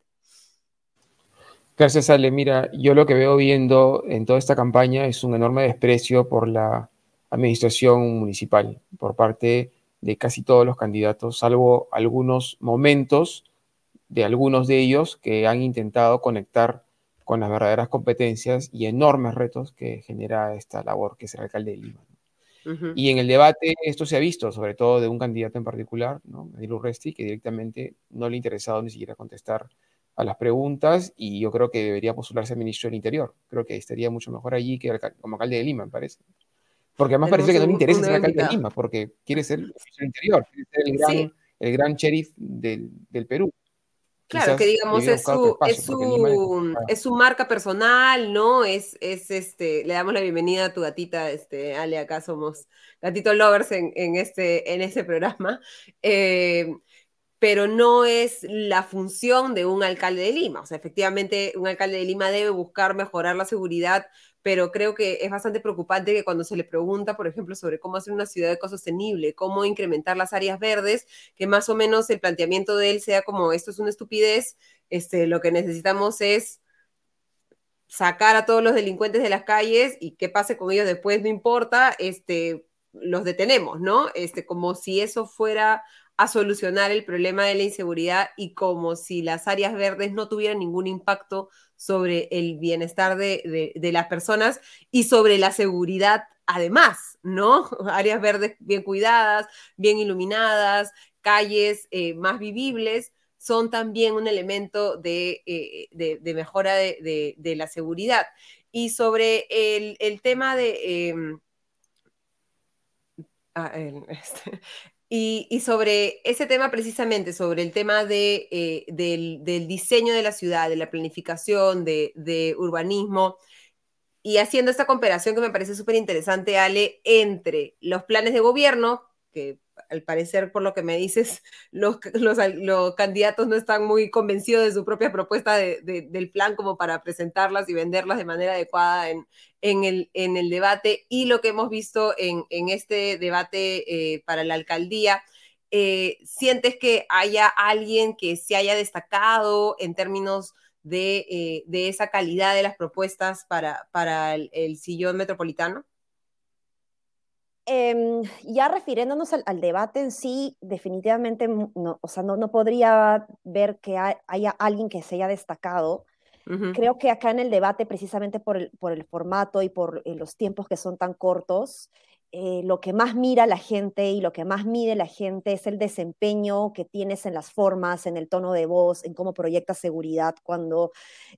Gracias, Ale. Mira, yo lo que veo viendo en toda esta campaña es un enorme desprecio por la administración municipal por parte de casi todos los candidatos, salvo algunos momentos de algunos de ellos que han intentado conectar con las verdaderas competencias y enormes retos que genera esta labor que es el alcalde de Lima. Y en el debate esto se ha visto, sobre todo de un candidato en particular, ¿no? Edil Urresti, que directamente no le ha interesado ni siquiera contestar a las preguntas y yo creo que debería postularse al ministro del Interior. Creo que estaría mucho mejor allí que como alcalde de Lima, me parece. Porque además parece que no le interesa ser alcalde de Lima, porque quiere ser el ministro del Interior, quiere ser el gran, el gran sheriff del, del Perú. Claro, que digamos es su, es, su, es, su, marca personal, ¿no? Es, es este, le damos la bienvenida a tu gatita, este, Ale, acá somos gatito lovers en, en este, en este programa. Eh, pero no es la función de un alcalde de Lima. O sea, efectivamente, un alcalde de Lima debe buscar mejorar la seguridad pero creo que es bastante preocupante que cuando se le pregunta, por ejemplo, sobre cómo hacer una ciudad ecosostenible, cómo incrementar las áreas verdes, que más o menos el planteamiento de él sea como esto es una estupidez, este, lo que necesitamos es sacar a todos los delincuentes de las calles y qué pase con ellos después no importa, este, los detenemos, ¿no? Este, como si eso fuera a solucionar el problema de la inseguridad y como si las áreas verdes no tuvieran ningún impacto sobre el bienestar de, las personas y sobre la seguridad además, ¿no? Áreas verdes bien cuidadas, bien iluminadas, calles eh, más vivibles, son también un elemento de, eh, mejora de, la seguridad. Y sobre el, tema de... Em, ah, este, y, sobre ese tema precisamente, sobre el tema de, eh, del, diseño de la ciudad, de la planificación, de, urbanismo, y haciendo esta comparación que me parece súper interesante, Ale, entre los planes de gobierno, que al parecer, por lo que me dices, los, los, candidatos no están muy convencidos de su propia propuesta del plan como para presentarlas y venderlas de manera adecuada en, el, debate y lo que hemos visto en, este debate eh, para la alcaldía. Eh, ¿Sientes que haya alguien que se haya destacado en términos de, eh, esa calidad de las propuestas para el sillón metropolitano? Em, ya refiriéndonos al, debate en sí, definitivamente no, o sea, no, no podría ver que haya alguien que se haya destacado. Creo que acá en el debate, precisamente por el, por el formato y por eh, los tiempos que son tan cortos, eh, lo que más mira la gente y lo que más mide la gente es el desempeño que tienes en las formas, en el tono de voz, en cómo proyectas seguridad cuando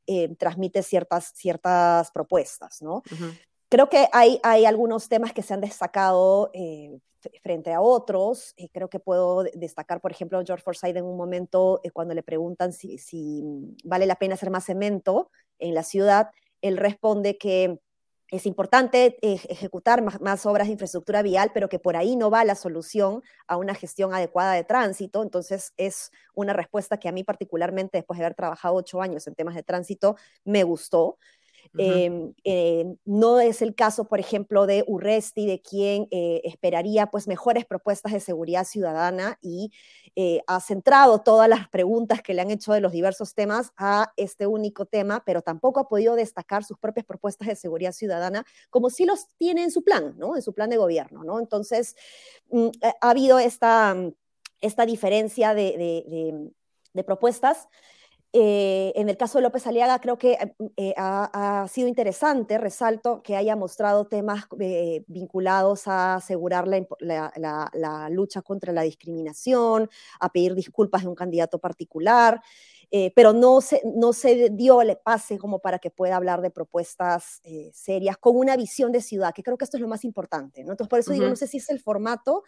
eh, transmites ciertas, ciertas propuestas, ¿no? Creo que hay, hay algunos temas que se han destacado eh, frente a otros. Eh, creo que puedo destacar, por ejemplo, George Forsyth en un momento eh, cuando le preguntan si, si, vale la pena hacer más cemento en la ciudad, él responde que es importante ejecutar más, más, obras de infraestructura vial, pero que por ahí no va la solución a una gestión adecuada de tránsito. Entonces es una respuesta que a mí particularmente, después de haber trabajado ocho años en temas de tránsito, me gustó. Em, eh, no es el caso, por ejemplo, de Urresti, de quien eh, esperaría pues mejores propuestas de seguridad ciudadana y eh, ha centrado todas las preguntas que le han hecho de los diversos temas a este único tema, pero tampoco ha podido destacar sus propias propuestas de seguridad ciudadana como si los tiene en su plan, ¿no? En su plan de gobierno, ¿no? Entonces, mm, ha habido esta, esta diferencia de propuestas. Eh, en el caso de López Aliaga, creo que eh, eh, ha, sido interesante, resalto, que haya mostrado temas vinculados a asegurar la, lucha contra la discriminación, a pedir disculpas de un candidato particular, pero no se, no se dio el pase como para que pueda hablar de propuestas serias con una visión de ciudad, que creo que esto es lo más importante. Entonces, por eso digo, no sé si es el formato,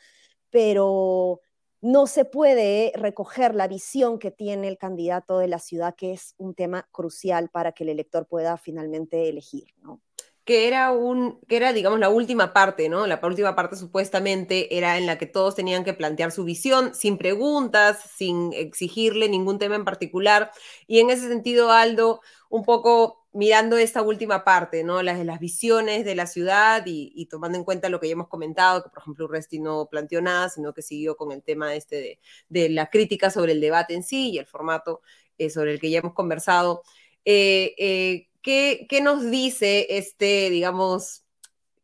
pero no se puede recoger la visión que tiene el candidato de la ciudad, que es un tema crucial para que el elector pueda finalmente elegir, que era un, que era, digamos, la última parte, ¿no? La última parte supuestamente era en la que todos tenían que plantear su visión, sin preguntas, sin exigirle ningún tema en particular. Y en ese sentido, Aldo, un poco mirando esta última parte, ¿no? Las de las visiones de la ciudad y, tomando en cuenta lo que ya hemos comentado, que por ejemplo Urresti no planteó nada, sino que siguió con el tema este de, la crítica sobre el debate en sí y el formato eh, sobre el que ya hemos conversado. Eh, eh, ¿qué, nos dice este, digamos,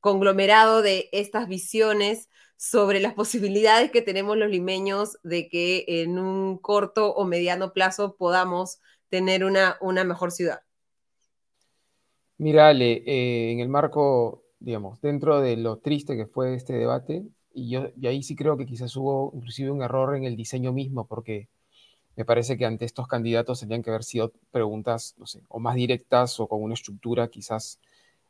conglomerado de estas visiones sobre las posibilidades que tenemos los limeños de que en un corto o mediano plazo podamos tener una mejor ciudad? Mira, Ale, eh, en el marco, digamos, dentro de lo triste que fue este debate, y yo y ahí sí creo que quizás hubo inclusive un error en el diseño mismo, porque me parece que ante estos candidatos tendrían que haber sido preguntas, no sé, o más directas o con una estructura quizás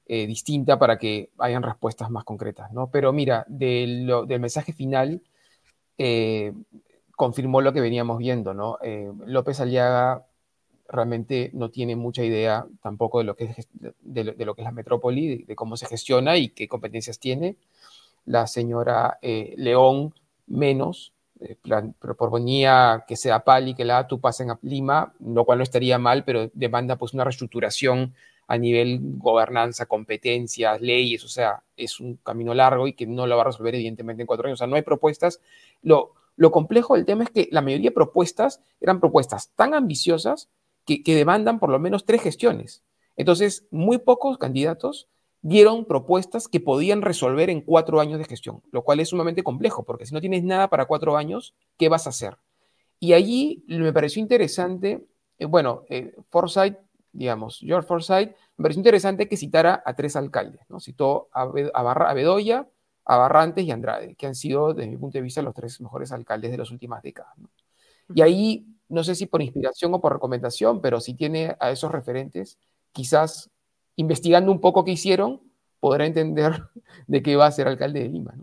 eh, distinta para que hayan respuestas más concretas, ¿no? Pero mira, del mensaje final, eh, confirmó lo que veníamos viendo, ¿no? López Aliaga realmente no tiene mucha idea tampoco de lo que es, de, que es la metrópoli, de, cómo se gestiona y qué competencias tiene. La señora eh, León menos, eh, proponía que sea Pali, que la ATU pasen a Lima, lo cual no estaría mal, pero demanda pues una reestructuración a nivel gobernanza, competencias, leyes, o sea, es un camino largo y que no lo va a resolver evidentemente en cuatro años. O sea, no hay propuestas. Lo, lo complejo del tema es que la mayoría de propuestas eran propuestas tan ambiciosas que, demandan por lo menos tres gestiones. Entonces, muy pocos candidatos dieron propuestas que podían resolver en cuatro años de gestión, lo cual es sumamente complejo, porque si no tienes nada para cuatro años, ¿qué vas a hacer? Y allí me pareció interesante, eh, bueno, eh, Forsyth, digamos, George Forsyth, me pareció interesante que citara a tres alcaldes, ¿no? Citó a, a, Bedoya, a Barrantes y a Andrade, que han sido, desde mi punto de vista, los tres mejores alcaldes de las últimas décadas. Y ahí no sé si por inspiración o por recomendación, pero si tiene a esos referentes, quizás investigando un poco qué hicieron, podrá entender de qué va a ser alcalde de Lima.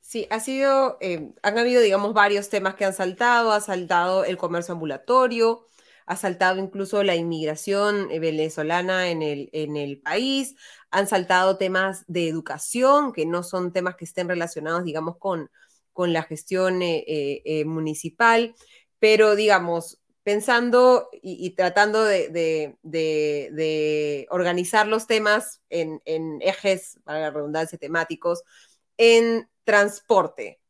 Sí, ha sido, eh, han habido, digamos, varios temas que han saltado, ha saltado el comercio ambulatorio, ha saltado incluso la inmigración eh, venezolana en el, en el país, han saltado temas de educación, que no son temas que estén relacionados, digamos, con, con la gestión eh, municipal pero digamos, pensando y, tratando de, organizar los temas en, ejes, para la redundancia, temáticos, en transporte.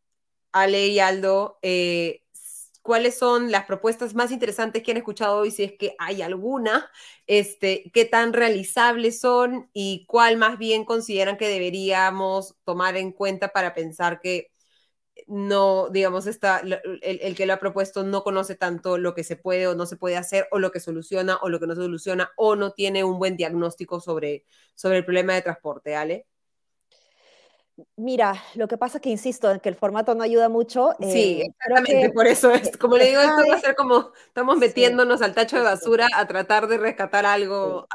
Ale y Aldo, eh, ¿cuáles son las propuestas más interesantes que han escuchado hoy, si es que hay alguna? Este, ¿Qué tan realizables son y cuál más bien consideran que deberíamos tomar en cuenta para pensar que no, digamos, está, el, que lo ha propuesto no conoce tanto lo que se puede o no se puede hacer, o lo que soluciona o lo que no soluciona, o no tiene un buen diagnóstico sobre, sobre el problema de transporte, ¿Ale? Mira, lo que pasa es que insisto en que el formato no ayuda mucho. Sí, eh, exactamente, por eso es, como le digo, esto va a ser como estamos metiéndonos al tacho de basura a tratar de rescatar algo.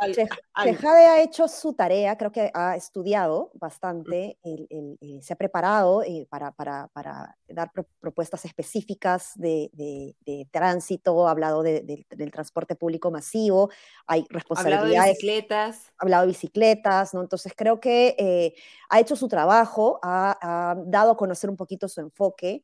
Al, ha hecho su tarea, creo que ha estudiado bastante, eh, se ha preparado eh, para, para, para, dar propuestas específicas de, de, tránsito, ha hablado del transporte público masivo, hay responsabilidades. Hablado de bicicletas. Ha hablado de bicicletas, ¿no? Entonces creo que ha hecho su trabajo, ha, dado a conocer un poquito su enfoque.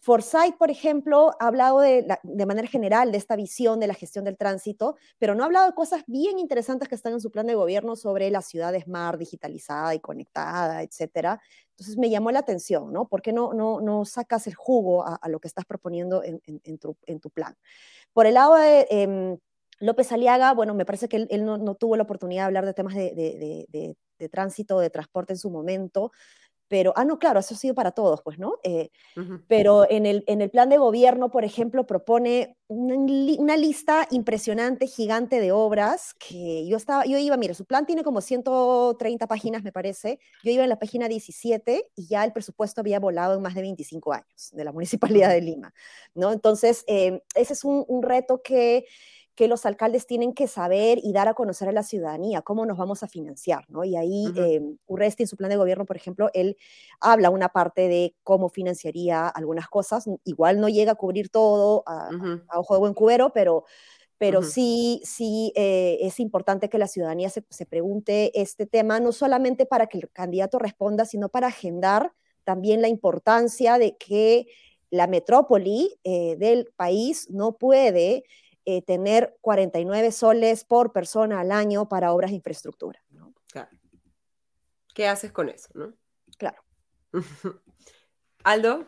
Forsyth, por ejemplo, ha hablado de, manera general de esta visión de la gestión del tránsito, pero no ha hablado de cosas bien interesantes que están en su plan de gobierno sobre la ciudad smart, digitalizada y conectada, etcétera. Entonces me llamó la atención, ¿no? ¿Por qué no, no, no sacas el jugo a, lo que estás proponiendo en, tu, plan? Por el lado de em, López Aliaga, bueno, me parece que él, no, tuvo la oportunidad de hablar de temas de, de tránsito, de transporte en su momento, pero, ah, no, claro, eso ha sido para todos, pues, ¿no? Eh, pero en el, en el plan de gobierno, por ejemplo, propone una, lista impresionante, gigante de obras que yo estaba, yo iba, mire, su plan tiene como 130 páginas, me parece, yo iba en la página 17 y ya el presupuesto había volado en más de 25 años de la Municipalidad de Lima, ¿no? Entonces, eh, ese es un, un reto que que los alcaldes tienen que saber y dar a conocer a la ciudadanía cómo nos vamos a financiar, ¿no? Y ahí uh Urresti en su plan de gobierno, por ejemplo, él habla una parte de cómo financiaría algunas cosas, igual no llega a cubrir todo a, ojo de buen cubero, pero, pero sí, sí eh, es importante que la ciudadanía se, se, pregunte este tema, no solamente para que el candidato responda, sino para agendar también la importancia de que la metrópoli eh, del país no puede eh, tener 49 soles por persona al año para obras de infraestructura. Claro. ¿Qué haces con eso? ¿no? Claro. Aldo.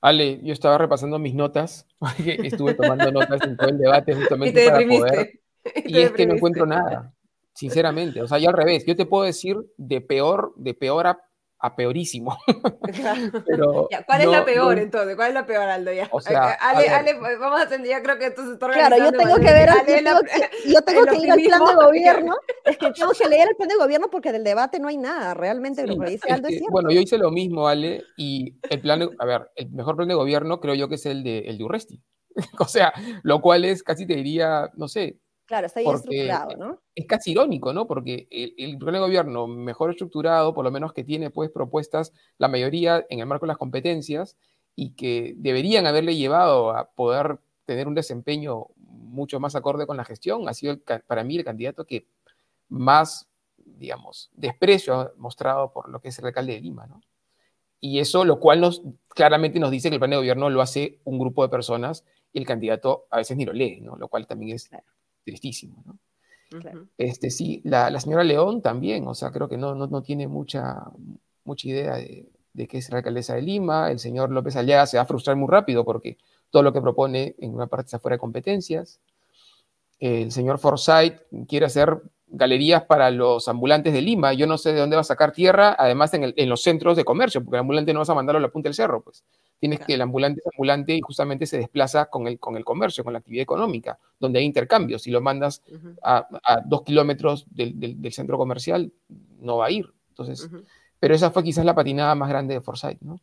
Ale, yo estaba repasando mis notas, estuve tomando notas en todo el debate justamente para poder... Y es que no encuentro nada, sinceramente. O sea, yo al revés, yo te puedo decir de peor, de peor a a peorísimo. ¿Cuál es la peor entonces? ¿Cuál es la peor, Aldo? Ya. O sea, Ale, Ale, pues, vamos a tener, ya creo que esto se está Claro, yo tengo que ver, Ale, yo, tengo que, yo tengo que ir al plan de gobierno, es que tengo que leer el plan de gobierno porque del debate no hay nada, realmente lo que dice Aldo es, cierto. Bueno, yo hice lo mismo, Ale, y el plan, a ver, el mejor plan de gobierno creo yo que es el de, el de Urresti. o sea, lo cual es casi te diría, no sé, Claro, está bien estructurado, ¿no? Es casi irónico, ¿no? Porque el, el plan de gobierno mejor estructurado, por lo menos que tiene pues propuestas, la mayoría en el marco de las competencias, y que deberían haberle llevado a poder tener un desempeño mucho más acorde con la gestión, ha sido para mí el candidato que más, digamos, desprecio ha mostrado por lo que es el alcalde de Lima, ¿no? Y eso, lo cual nos, claramente nos dice que el plan de gobierno lo hace un grupo de personas y el candidato a veces ni lo lee, ¿no? Lo cual también es tristísimo, ¿no? Este, sí, la, señora León también, o sea, creo que no, no, tiene mucha, mucha idea de, de que es la alcaldesa de Lima. El señor López Aliaga se va a frustrar muy rápido porque todo lo que propone en una parte está fuera de competencias. El señor Forsyth quiere hacer galerías para los ambulantes de Lima. Yo no sé de dónde va a sacar tierra, además en, los centros de comercio, porque el ambulante no vas a mandarlo a la punta del cerro, pues. Tienes que el ambulante es ambulante y justamente se desplaza con el, con el comercio, con la actividad económica, donde hay intercambios. Si lo mandas a, dos kilómetros del, centro comercial, no va a ir. Entonces, pero esa fue quizás la patinada más grande de Forsyth, ¿no?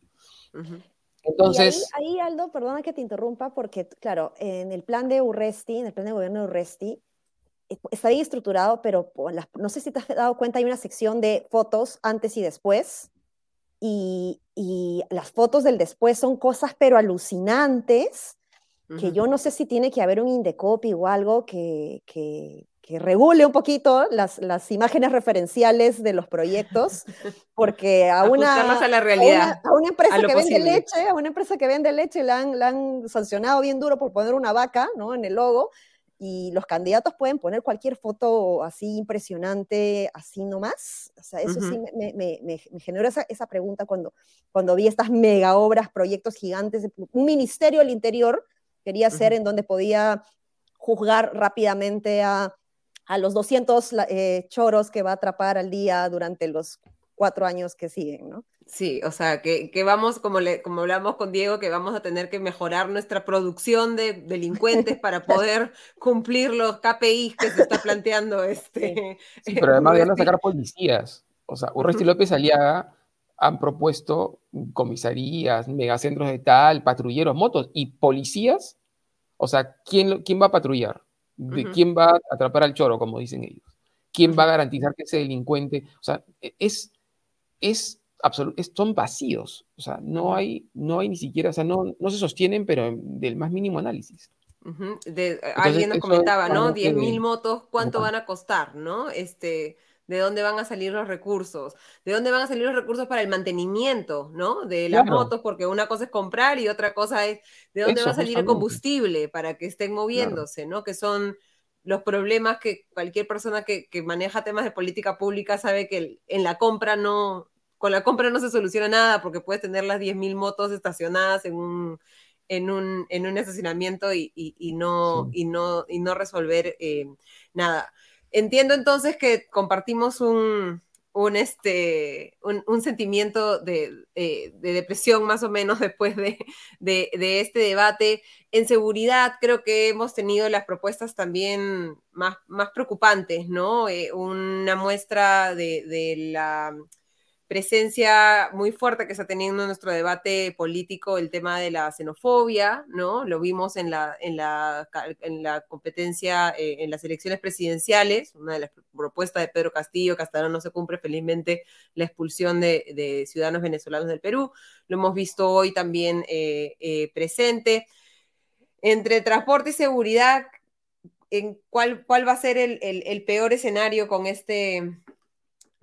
Entonces... ahí, Aldo, perdona que te interrumpa, porque claro, en el plan de Urresti, en el plan de gobierno de Urresti, está bien estructurado, pero no sé si te has dado cuenta, hay una sección de fotos antes y después, y, y las fotos del después son cosas pero alucinantes, que yo no sé si tiene que haber un indecopy o algo que, que, que regule un poquito las, las, imágenes referenciales de los proyectos, porque a, una, a, la realidad, a, una, empresa que vende leche, a una empresa que vende leche la han, la han, sancionado bien duro por poner una vaca ¿no? en el logo, y los candidatos pueden poner cualquier foto así impresionante, así nomás. O sea, eso sí me, me, me, generó esa, esa, pregunta cuando, cuando vi estas mega obras, proyectos gigantes, un ministerio del interior quería ser en donde podía juzgar rápidamente a a los 200 eh, choros que va a atrapar al día durante los cuatro años que siguen, ¿no? Sí, o sea, que, que vamos, como, le, como hablamos con Diego, que vamos a tener que mejorar nuestra producción de delincuentes para poder cumplir los KPIs que se está planteando este. Sí, pero además van a sacar policías. O sea, Urresti López Aliaga han propuesto comisarías, megacentros de tal, patrulleros, motos y policías. O sea, ¿quién, quién va a patrullar? de quién va a atrapar al choro, como dicen ellos. ¿Quién va a garantizar que ese delincuente, o sea, e, es, es son vacíos, o sea, no hay, no hay ni siquiera, o sea, no, no se sostienen, pero del más mínimo análisis. alguien nos comentaba, ¿no? 10.000 motos, ¿cuánto van a costar, no? Este, de dónde van a salir los recursos, de dónde van a salir los recursos para el mantenimiento, ¿no? De las motos, porque una cosa es comprar y otra cosa es de dónde va a salir el combustible para que estén moviéndose, ¿no? Que son los problemas que cualquier persona que, maneja temas de política pública sabe que en la compra no, con la compra no se soluciona nada porque puedes tener las 10.000 motos estacionadas en un, en un, en un estacionamiento y, no, y, no, y no resolver eh, nada. Entiendo entonces que compartimos un, un, este, un, sentimiento eh, de, depresión más o menos después de, este debate. En seguridad creo que hemos tenido las propuestas también más, más preocupantes, ¿no? Eh, una muestra de, la presencia muy fuerte que está teniendo en nuestro debate político el tema de la xenofobia, ¿no? Lo vimos en la, en la, en la competencia, eh, en las elecciones presidenciales, una de las propuestas de Pedro Castillo, ahora no se cumple felizmente la expulsión de, ciudadanos venezolanos del Perú. Lo hemos visto hoy también eh, eh, presente. Entre transporte y seguridad, ¿en cuál, ¿cuál va a ser el, el peor escenario con este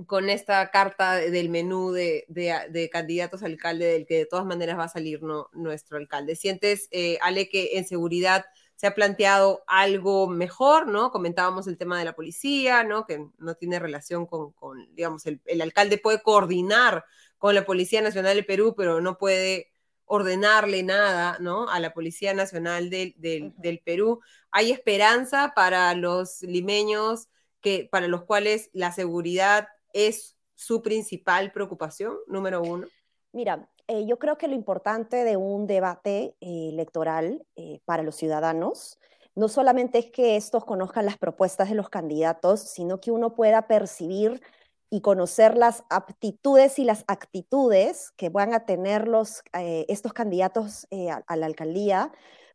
con esta carta del menú de, de, candidatos a alcalde del que de todas maneras va a salir nuestro alcalde. ¿Sientes, eh, Ale, que en seguridad se ha planteado algo mejor, ¿no? Comentábamos el tema de la policía, ¿no? Que no tiene relación con, digamos, el, alcalde puede coordinar con la Policía Nacional de Perú, pero no puede ordenarle nada, ¿no? A la Policía Nacional del, del Perú. ¿Hay esperanza para los limeños que, para los cuales la seguridad es su principal preocupación, número uno? Mira, eh, yo creo que lo importante de un debate eh, electoral eh, para los ciudadanos no solamente es que estos conozcan las propuestas de los candidatos, sino que uno pueda percibir y conocer las aptitudes y las actitudes que van a tener los, estos candidatos a la alcaldía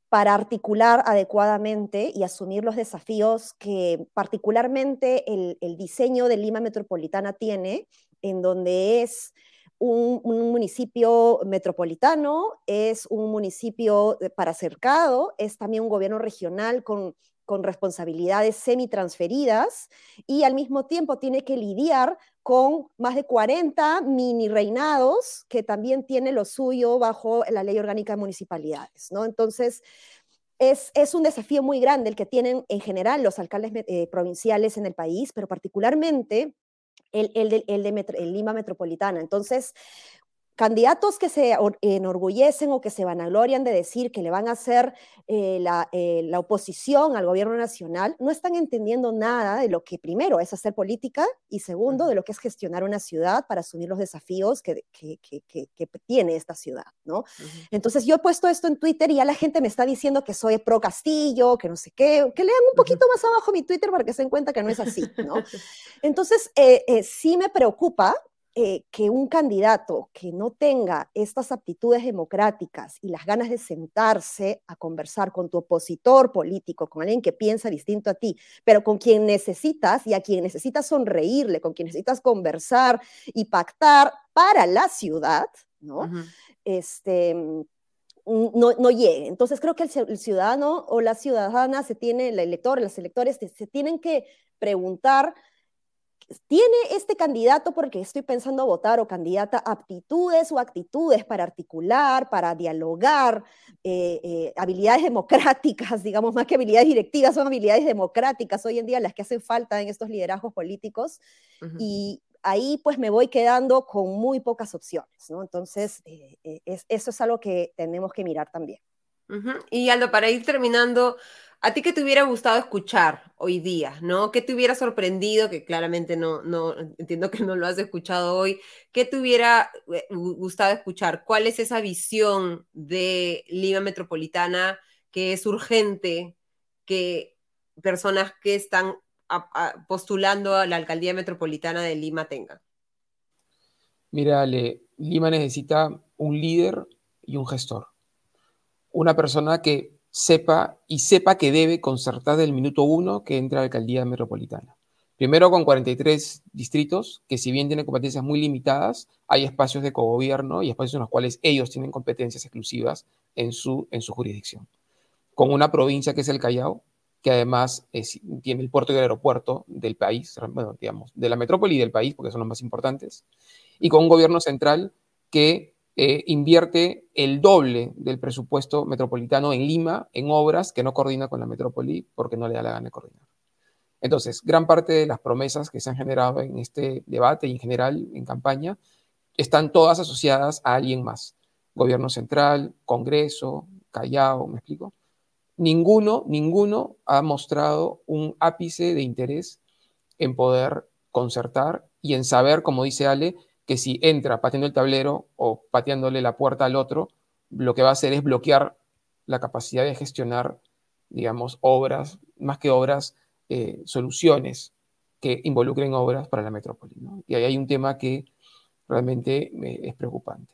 para articular adecuadamente y asumir los desafíos que particularmente el, diseño de Lima Metropolitana tiene, en donde es un, municipio metropolitano, es un municipio para cercado, es también un gobierno regional con, con responsabilidades semi-transferidas y al mismo tiempo tiene que lidiar con más de 40 mini reinados que también tiene lo suyo bajo la ley orgánica de municipalidades, ¿no? Entonces, es, es, un desafío muy grande el que tienen en general los alcaldes eh, provinciales en el país, pero particularmente el, el, de, Lima Metropolitana. Entonces, candidatos que se enorgullecen o que se vanaglorian de decir que le van a hacer eh, eh, la, oposición al gobierno nacional, no están entendiendo nada de lo que primero es hacer política y segundo de lo que es gestionar una ciudad para asumir los desafíos que, tiene esta ciudad, ¿no? Entonces yo he puesto esto en Twitter y ya la gente me está diciendo que soy pro Castillo, que no sé qué, que lean un poquito más abajo mi Twitter para que se den cuenta que no es así, ¿no? Entonces eh, sí me preocupa eh, que un candidato que no tenga estas aptitudes democráticas y las ganas de sentarse a conversar con tu opositor político, con alguien que piensa distinto a ti, pero con quien necesitas y a quien necesitas sonreírle, con quien necesitas conversar y pactar para la ciudad, ¿no? Este, mm, no, no, llegue. Entonces creo que el, ciudadano o la ciudadana se tiene, el elector, los electores se tienen que preguntar ¿Tiene este candidato porque estoy pensando votar o candidata aptitudes o actitudes para articular, para dialogar, eh, eh, habilidades democráticas, digamos, más que habilidades directivas, son habilidades democráticas hoy en día las que hacen falta en estos liderazgos políticos? Y ahí pues me voy quedando con muy pocas opciones, ¿no? Entonces, eh, eso es algo que tenemos que mirar también. Y Aldo, para ir terminando, ¿A ti qué te hubiera gustado escuchar hoy día, no? ¿Qué te hubiera sorprendido, que claramente no, no, entiendo que no lo has escuchado hoy, qué te hubiera eh, gustado escuchar? ¿Cuál es esa visión de Lima Metropolitana que es urgente que personas que están postulando a la alcaldía metropolitana de Lima tengan? Mira, Lima necesita un líder y un gestor. Una persona que sepa y sepa que debe concertar del minuto uno que entra a la alcaldía metropolitana. Primero con 43 distritos, que si bien tienen competencias muy limitadas, hay espacios de cogobierno y espacios en los cuales ellos tienen competencias exclusivas en su, en su jurisdicción. Con una provincia que es el Callao, que además tiene el puerto y el aeropuerto del país, bueno, digamos, de la metrópoli y del país, porque son los más importantes, y con un gobierno central que eh, invierte el doble del presupuesto metropolitano en Lima en obras que no coordina con la metrópoli porque no le da la gana de coordinar. Entonces, gran parte de las promesas que se han generado en este debate y en general en campaña están todas asociadas a alguien más. Gobierno central, Congreso, Callao, ¿me explico? Ninguno, ninguno ha mostrado un ápice de interés en poder concertar y en saber, como dice Ale, que si entra pateando el tablero o pateándole la puerta al otro, lo que va a hacer es bloquear la capacidad de gestionar, digamos, obras, más que obras, eh, soluciones que involucren obras para la metrópoli. Y ahí hay un tema que realmente es preocupante.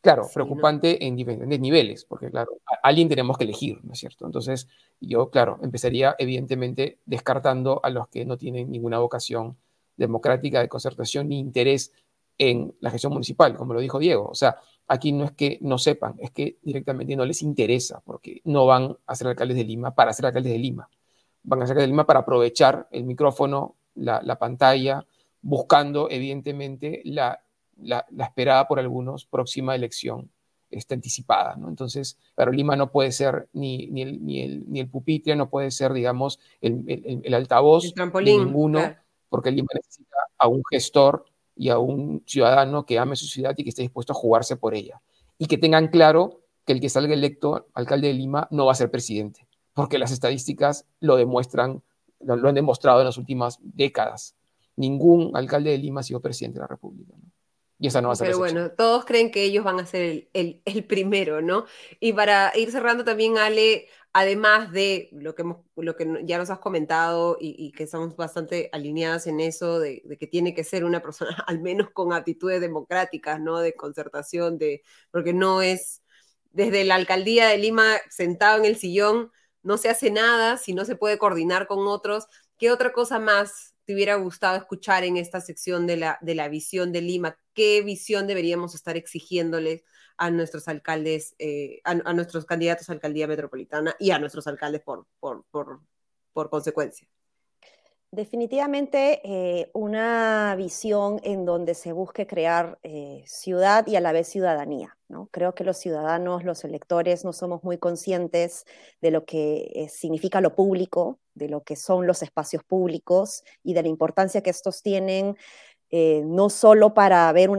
Claro, preocupante en diferentes niveles, porque claro, alguien tenemos que elegir, ¿no es cierto? Entonces, yo, claro, empezaría evidentemente descartando a los que no tienen ninguna vocación democrática de concertación ni interés en la gestión municipal, como lo dijo Diego. O sea, aquí no es que no sepan, es que directamente no les interesa, porque no van a ser alcaldes de Lima para ser alcaldes de Lima. Van a ser alcaldes de Lima para aprovechar el micrófono, la, pantalla, buscando evidentemente la, la, esperada por algunos próxima elección está anticipada, ¿no? Entonces, pero Lima no puede ser ni, ni, el, ni, el, ni el pupitre, no puede ser, digamos, el, el, altavoz de ninguno, porque Lima necesita a un gestor y a un ciudadano que ame su ciudad y que esté dispuesto a jugarse por ella. Y que tengan claro que el que salga electo alcalde de Lima no va a ser presidente, porque las estadísticas lo demuestran, lo, han demostrado en las últimas décadas. Ningún alcalde de Lima ha sido presidente de la República. Y esa no va a ser Pero bueno, todos creen que ellos van a ser el, el, el, primero, ¿no? Y para ir cerrando también, Ale, además de lo que, lo que ya nos has comentado y, que estamos bastante alineadas en eso, de, que tiene que ser una persona al menos con actitudes democráticas, ¿no? De concertación, de, porque no es desde la alcaldía de Lima sentado en el sillón, no se hace nada, si no se puede coordinar con otros, ¿qué otra cosa más te hubiera gustado escuchar en esta sección de la, de la visión de Lima? ¿Qué visión deberíamos estar exigiéndoles a nuestros alcaldes, eh, a, nuestros candidatos a alcaldía metropolitana y a nuestros alcaldes por, por, por, por consecuencia? Definitivamente eh, una visión en donde se busque crear eh, ciudad y a la vez ciudadanía. ¿no? Creo que los ciudadanos, los electores, no somos muy conscientes de lo que eh, significa lo público, de lo que son los espacios públicos y de la importancia que estos tienen, no solo para ver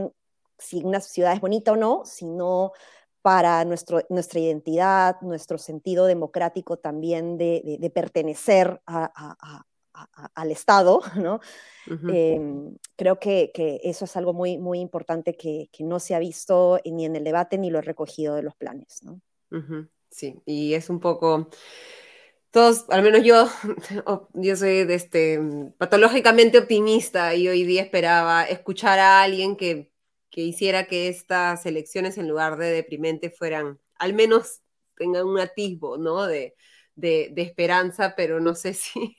si una ciudad es bonita o no, sino para nuestro, nuestra identidad, nuestro sentido democrático también de, pertenecer a al Estado, ¿no? Em, creo que, eso es algo muy, muy importante que, no se ha visto ni en el debate ni lo he recogido de los planes, ¿no? Sí, y es un poco todos, al menos yo, yo soy de este, patológicamente optimista y hoy día esperaba escuchar a alguien que, que, hiciera que estas elecciones en lugar de deprimente fueran, al menos tengan un atisbo, ¿no? De, de, esperanza, pero no sé si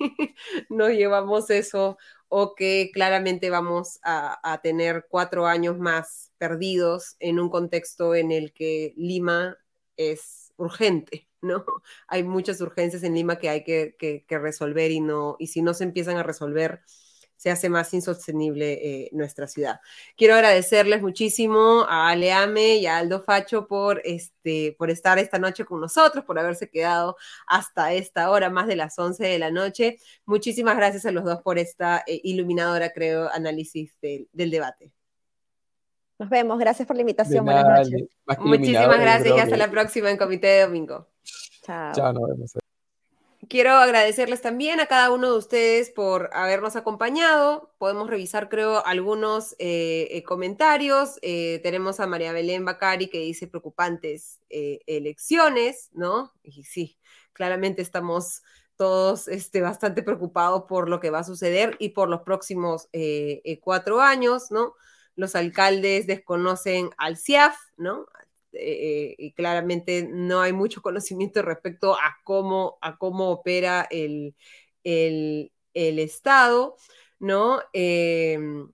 nos llevamos eso o que claramente vamos a, tener cuatro años más perdidos en un contexto en el que Lima es urgente, ¿no? Hay muchas urgencias en Lima que hay que, que resolver y, no, y si no se empiezan a resolver, se hace más insostenible eh, nuestra ciudad. Quiero agradecerles muchísimo a Aleame y a Aldo Facho por, este, por estar esta noche con nosotros, por haberse quedado hasta esta hora, más de las 11 de la noche. Muchísimas gracias a los dos por esta eh, iluminadora, creo, análisis del debate. Nos vemos, gracias por la invitación. Buenas noches. Muchísimas gracias y hasta la próxima en Comité de Domingo. Chao. Chao, nos vemos. Quiero agradecerles también a cada uno de ustedes por habernos acompañado. Podemos revisar, creo, algunos eh, eh, comentarios. Eh, tenemos a María Belén Bacari que dice preocupantes elecciones, ¿no? Y sí, claramente estamos todos este, bastante preocupados por lo que va a suceder y por los próximos cuatro años, ¿no? Los alcaldes desconocen al CIAF, ¿no? Eh, y claramente no hay mucho conocimiento respecto a cómo, a cómo opera el, el, Estado, ¿no? Em,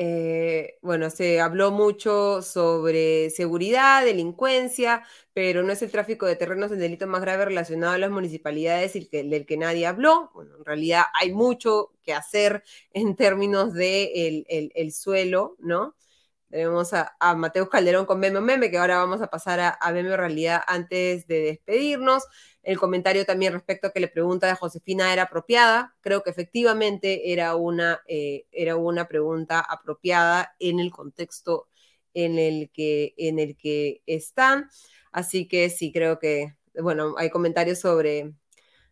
eh, bueno, se habló mucho sobre seguridad, delincuencia, pero no es el tráfico de terrenos el delito más grave relacionado a las municipalidades y el del que nadie habló. Bueno, en realidad hay mucho que hacer en términos de el suelo, ¿no? Tenemos a, Mateus Calderón con Meme Meme, que ahora vamos a pasar a, a Meme Realidad antes de despedirnos. El comentario también respecto a que le pregunta de Josefina era apropiada. Creo que efectivamente era una, eh, era una pregunta apropiada en el contexto en el que, en el que están. Así que sí, creo que, bueno, hay comentarios sobre,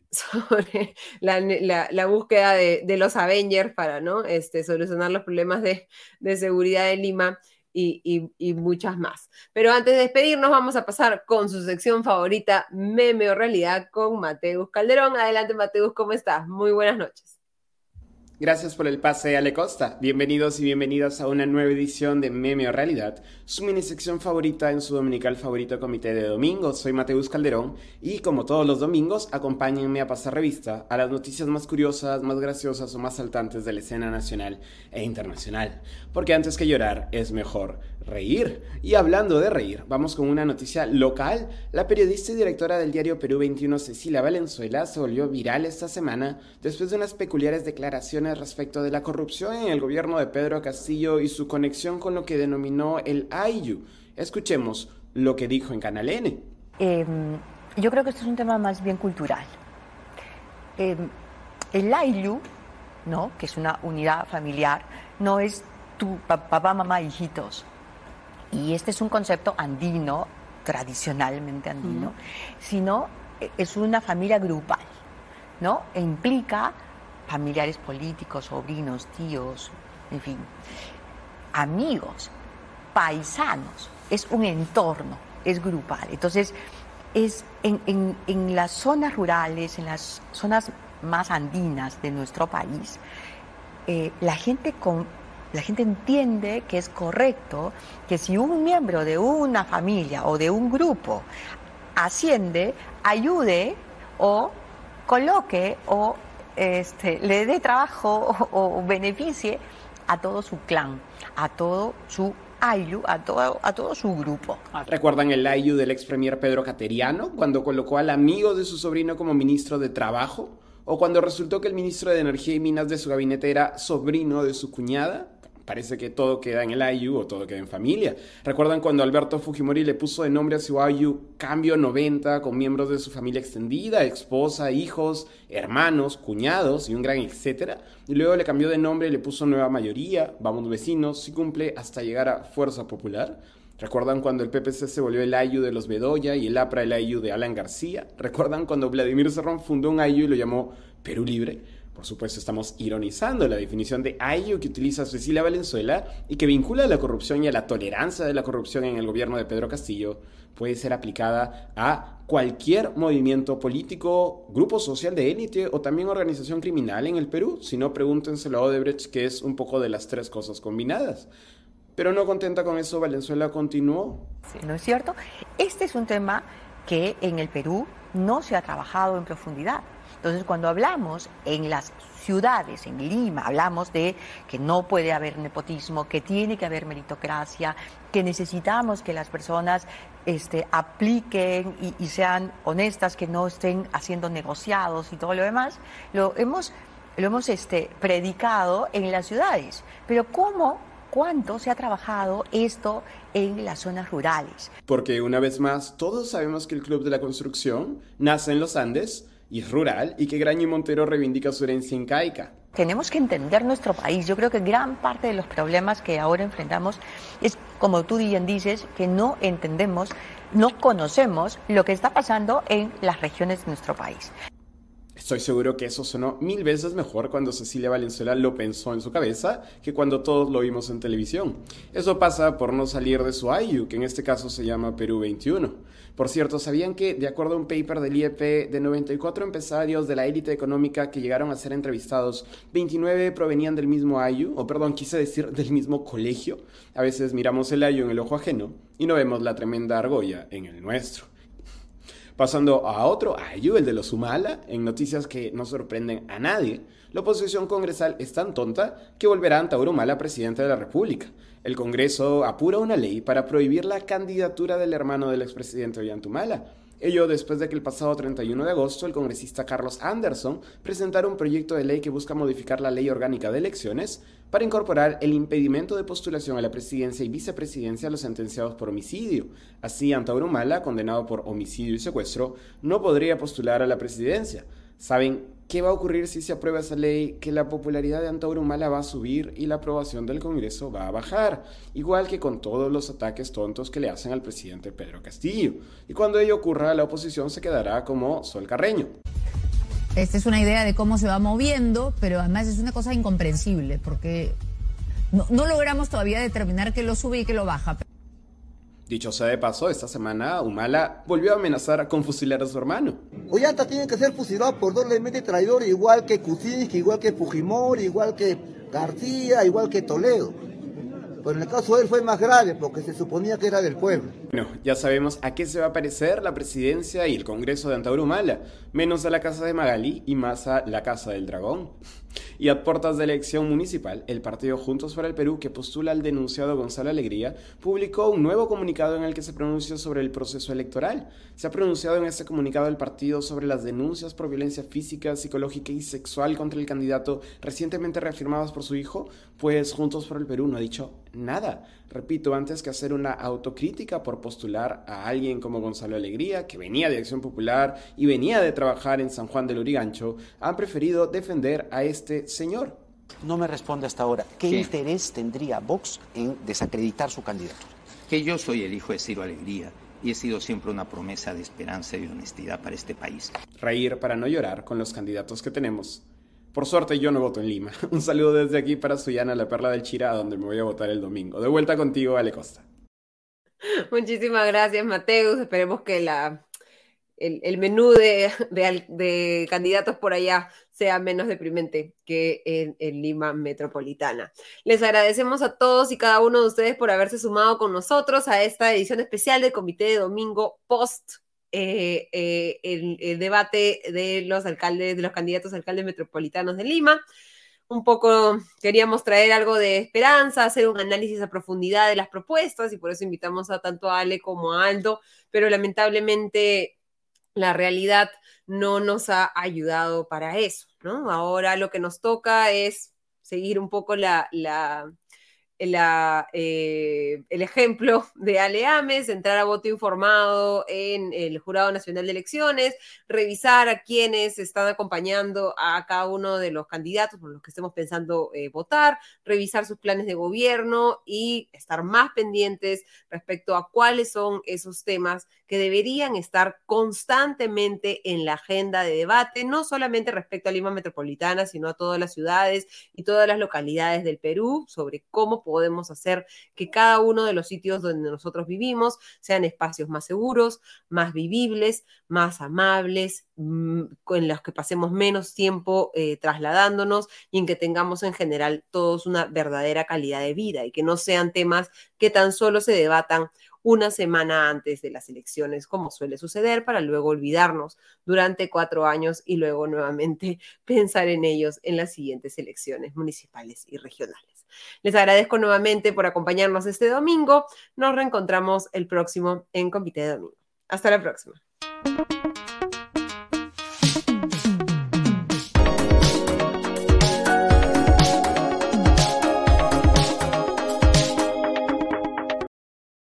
sobre la, búsqueda de, los Avengers para ¿no? este, solucionar los problemas de, seguridad de Lima y, y, muchas más. Pero antes de despedirnos, vamos a pasar con su sección favorita, Meme o Realidad, con Mateus Calderón. Adelante, Mateus, ¿cómo estás? Muy buenas noches. Gracias por el pase, Ale Costa. Bienvenidos y bienvenidas a una nueva edición de Meme o Realidad, su mini sección favorita en su dominical favorito comité de domingo. Soy Mateus Calderón y como todos los domingos, acompáñenme a pasar revista a las noticias más curiosas, más graciosas o más saltantes de la escena nacional e internacional. Porque antes que llorar es mejor reír. Y hablando de reír, vamos con una noticia local. La periodista y directora del diario Perú 21, Cecilia Valenzuela, se volvió viral esta semana después de unas peculiares declaraciones respecto de la corrupción en el gobierno de Pedro Castillo y su conexión con lo que denominó el AIU. Escuchemos lo que dijo en Canal N. Em, yo creo que esto es un tema más bien cultural. Em, el AIU, ¿no? que es una unidad familiar, no es tu papá, mamá, hijitos y este es un concepto andino, tradicionalmente andino, sino eh, es una familia grupal, ¿no? E implica familiares políticos, sobrinos, tíos, en fin, amigos, paisanos, es un entorno, es grupal. Entonces, es en, en las zonas rurales, en las zonas más andinas de nuestro país, eh, la gente con la gente entiende que es correcto que si un miembro de una familia o de un grupo asciende, ayude o coloque o este, le dé trabajo o, beneficie a todo su clan, a todo su Ayu, a todo, a todo su grupo. ¿Recuerdan el Ayu del ex premier Pedro Cateriano cuando colocó al amigo de su sobrino como ministro de Trabajo? ¿O cuando resultó que el ministro de Energía y Minas de su gabinete era sobrino de su cuñada? Parece que todo queda en el IU o todo queda en familia. ¿Recuerdan cuando Alberto Fujimori le puso de nombre a su IU Cambio 90 con miembros de su familia extendida, esposa, hijos, hermanos, cuñados y un gran etcétera? Y luego le cambió de nombre y le puso Nueva Mayoría, Vamos Vecinos, si cumple hasta llegar a Fuerza Popular. ¿Recuerdan cuando el PPC se volvió el IU de los Bedoya y el APRA el IU de Alan García? ¿Recuerdan cuando Vladimir Serrón fundó un IU y lo llamó Perú Libre? Por supuesto, estamos ironizando la definición de IU que utiliza Cecilia Valenzuela y que vincula a la corrupción y a la tolerancia de la corrupción en el gobierno de Pedro Castillo puede ser aplicada a cualquier movimiento político, grupo social de élite o también organización criminal en el Perú. Si no, pregúntenselo a Odebrecht, que es un poco de las tres cosas combinadas. Pero no contenta con eso, Valenzuela continuó. Sí, ¿no es cierto? Este es un tema que en el Perú no se ha trabajado en profundidad. Entonces, cuando hablamos en las ciudades, en Lima, hablamos de que no puede haber nepotismo, que tiene que haber meritocracia, que necesitamos que las personas este, apliquen y, sean honestas, que no estén haciendo negociados y todo lo demás, lo hemos, lo hemos este, predicado en las ciudades. Pero ¿cómo cuánto se ha trabajado esto en las zonas rurales. Porque una vez más, todos sabemos que el Club de la Construcción nace en los Andes, y rural y que Graño y Montero reivindica su herencia incaica. Tenemos que entender nuestro país. Yo creo que gran parte de los problemas que ahora enfrentamos es, como tú bien dices, que no entendemos, no conocemos lo que está pasando en las regiones de nuestro país. Estoy seguro que eso sonó mil veces mejor cuando Cecilia Valenzuela lo pensó en su cabeza que cuando todos lo vimos en televisión. Eso pasa por no salir de su IU, que en este caso se llama Perú 21. Por cierto, ¿sabían que, de acuerdo a un paper del IEP, de 94 empresarios de la élite económica que llegaron a ser entrevistados, 29 provenían del mismo IU, o perdón, quise decir del mismo colegio? A veces miramos el IU en el ojo ajeno y no vemos la tremenda argolla en el nuestro. Pasando a otro, Ayu, el de los Humala, en noticias que no sorprenden a nadie, la oposición congresal es tan tonta que volverá ante Humala presidente de la República. El Congreso apura una ley para prohibir la candidatura del hermano del expresidente Ollantumala. Ello después de que el pasado 31 de agosto el congresista Carlos Anderson presentara un proyecto de ley que busca modificar la ley orgánica de elecciones para incorporar el impedimento de postulación a la presidencia y vicepresidencia a los sentenciados por homicidio. Así, Antauro Humala, condenado por homicidio y secuestro, no podría postular a la presidencia. ¿Saben ¿Qué va a ocurrir si se aprueba esa ley? Que la popularidad de Antauro Humala va a subir y la aprobación del Congreso va a bajar, igual que con todos los ataques tontos que le hacen al presidente Pedro Castillo. Y cuando ello ocurra, la oposición se quedará como Sol Carreño. Esta es una idea de cómo se va moviendo, pero además es una cosa incomprensible, porque no, no logramos todavía determinar qué lo sube y qué lo baja. Dicho sea de paso, esta semana Humala volvió a amenazar con fusilar a su hermano. Ollanta tiene que ser fusilado por doblemente traidor, igual que Kuczynski, igual que Fujimori, igual que García, igual que Toledo. Pero en el caso de él fue más grave porque se suponía que era del pueblo. Bueno, ya sabemos a qué se va a parecer la presidencia y el Congreso de Antauro Humala, menos a la casa de Magali y más a la casa del dragón. Y a puertas de elección municipal, el partido Juntos para el Perú, que postula al denunciado Gonzalo Alegría, publicó un nuevo comunicado en el que se pronuncia sobre el proceso electoral. Se ha pronunciado en este comunicado el partido sobre las denuncias por violencia física, psicológica y sexual contra el candidato recientemente reafirmadas por su hijo, pues Juntos para el Perú no ha dicho nada. Repito, antes que hacer una autocrítica por postular a alguien como Gonzalo Alegría, que venía de Acción Popular y venía de trabajar en San Juan del Urigancho, han preferido defender a este señor. No me responde hasta ahora. ¿Qué, interés tendría Vox en desacreditar su candidatura? Que yo soy el hijo de Ciro Alegría y he sido siempre una promesa de esperanza y honestidad para este país. Reír para no llorar con los candidatos que tenemos por suerte yo no voto en Lima. Un saludo desde aquí para Suyana, la perla del Chira, donde me voy a votar el domingo. De vuelta contigo, Ale Costa. Muchísimas gracias, Mateus. Esperemos que la, el, menú de, de, candidatos por allá sea menos deprimente que en, en, Lima Metropolitana. Les agradecemos a todos y cada uno de ustedes por haberse sumado con nosotros a esta edición especial del Comité de Domingo Post eh, eh, el, debate de los alcaldes, de los candidatos alcaldes metropolitanos de Lima. Un poco queríamos traer algo de esperanza, hacer un análisis a profundidad de las propuestas y por eso invitamos a tanto a Ale como a Aldo, pero lamentablemente la realidad no nos ha ayudado para eso, ¿no? Ahora lo que nos toca es seguir un poco la, eh, el ejemplo de Aleames, entrar a voto informado en el Jurado Nacional de Elecciones, revisar a quienes están acompañando a cada uno de los candidatos por los que estemos pensando eh, votar, revisar sus planes de gobierno y estar más pendientes respecto a cuáles son esos temas que deberían estar constantemente en la agenda de debate, no solamente respecto a Lima Metropolitana, sino a todas las ciudades y todas las localidades del Perú, sobre cómo podemos hacer que cada uno de los sitios donde nosotros vivimos sean espacios más seguros, más vivibles, más amables, mm, en los que pasemos menos tiempo eh, trasladándonos y en que tengamos en general todos una verdadera calidad de vida y que no sean temas que tan solo se debatan una semana antes de las elecciones, como suele suceder, para luego olvidarnos durante cuatro años y luego nuevamente pensar en ellos en las siguientes elecciones municipales y regionales. Les agradezco nuevamente por acompañarnos este domingo. Nos reencontramos el próximo en Convite de Domingo. Hasta la próxima.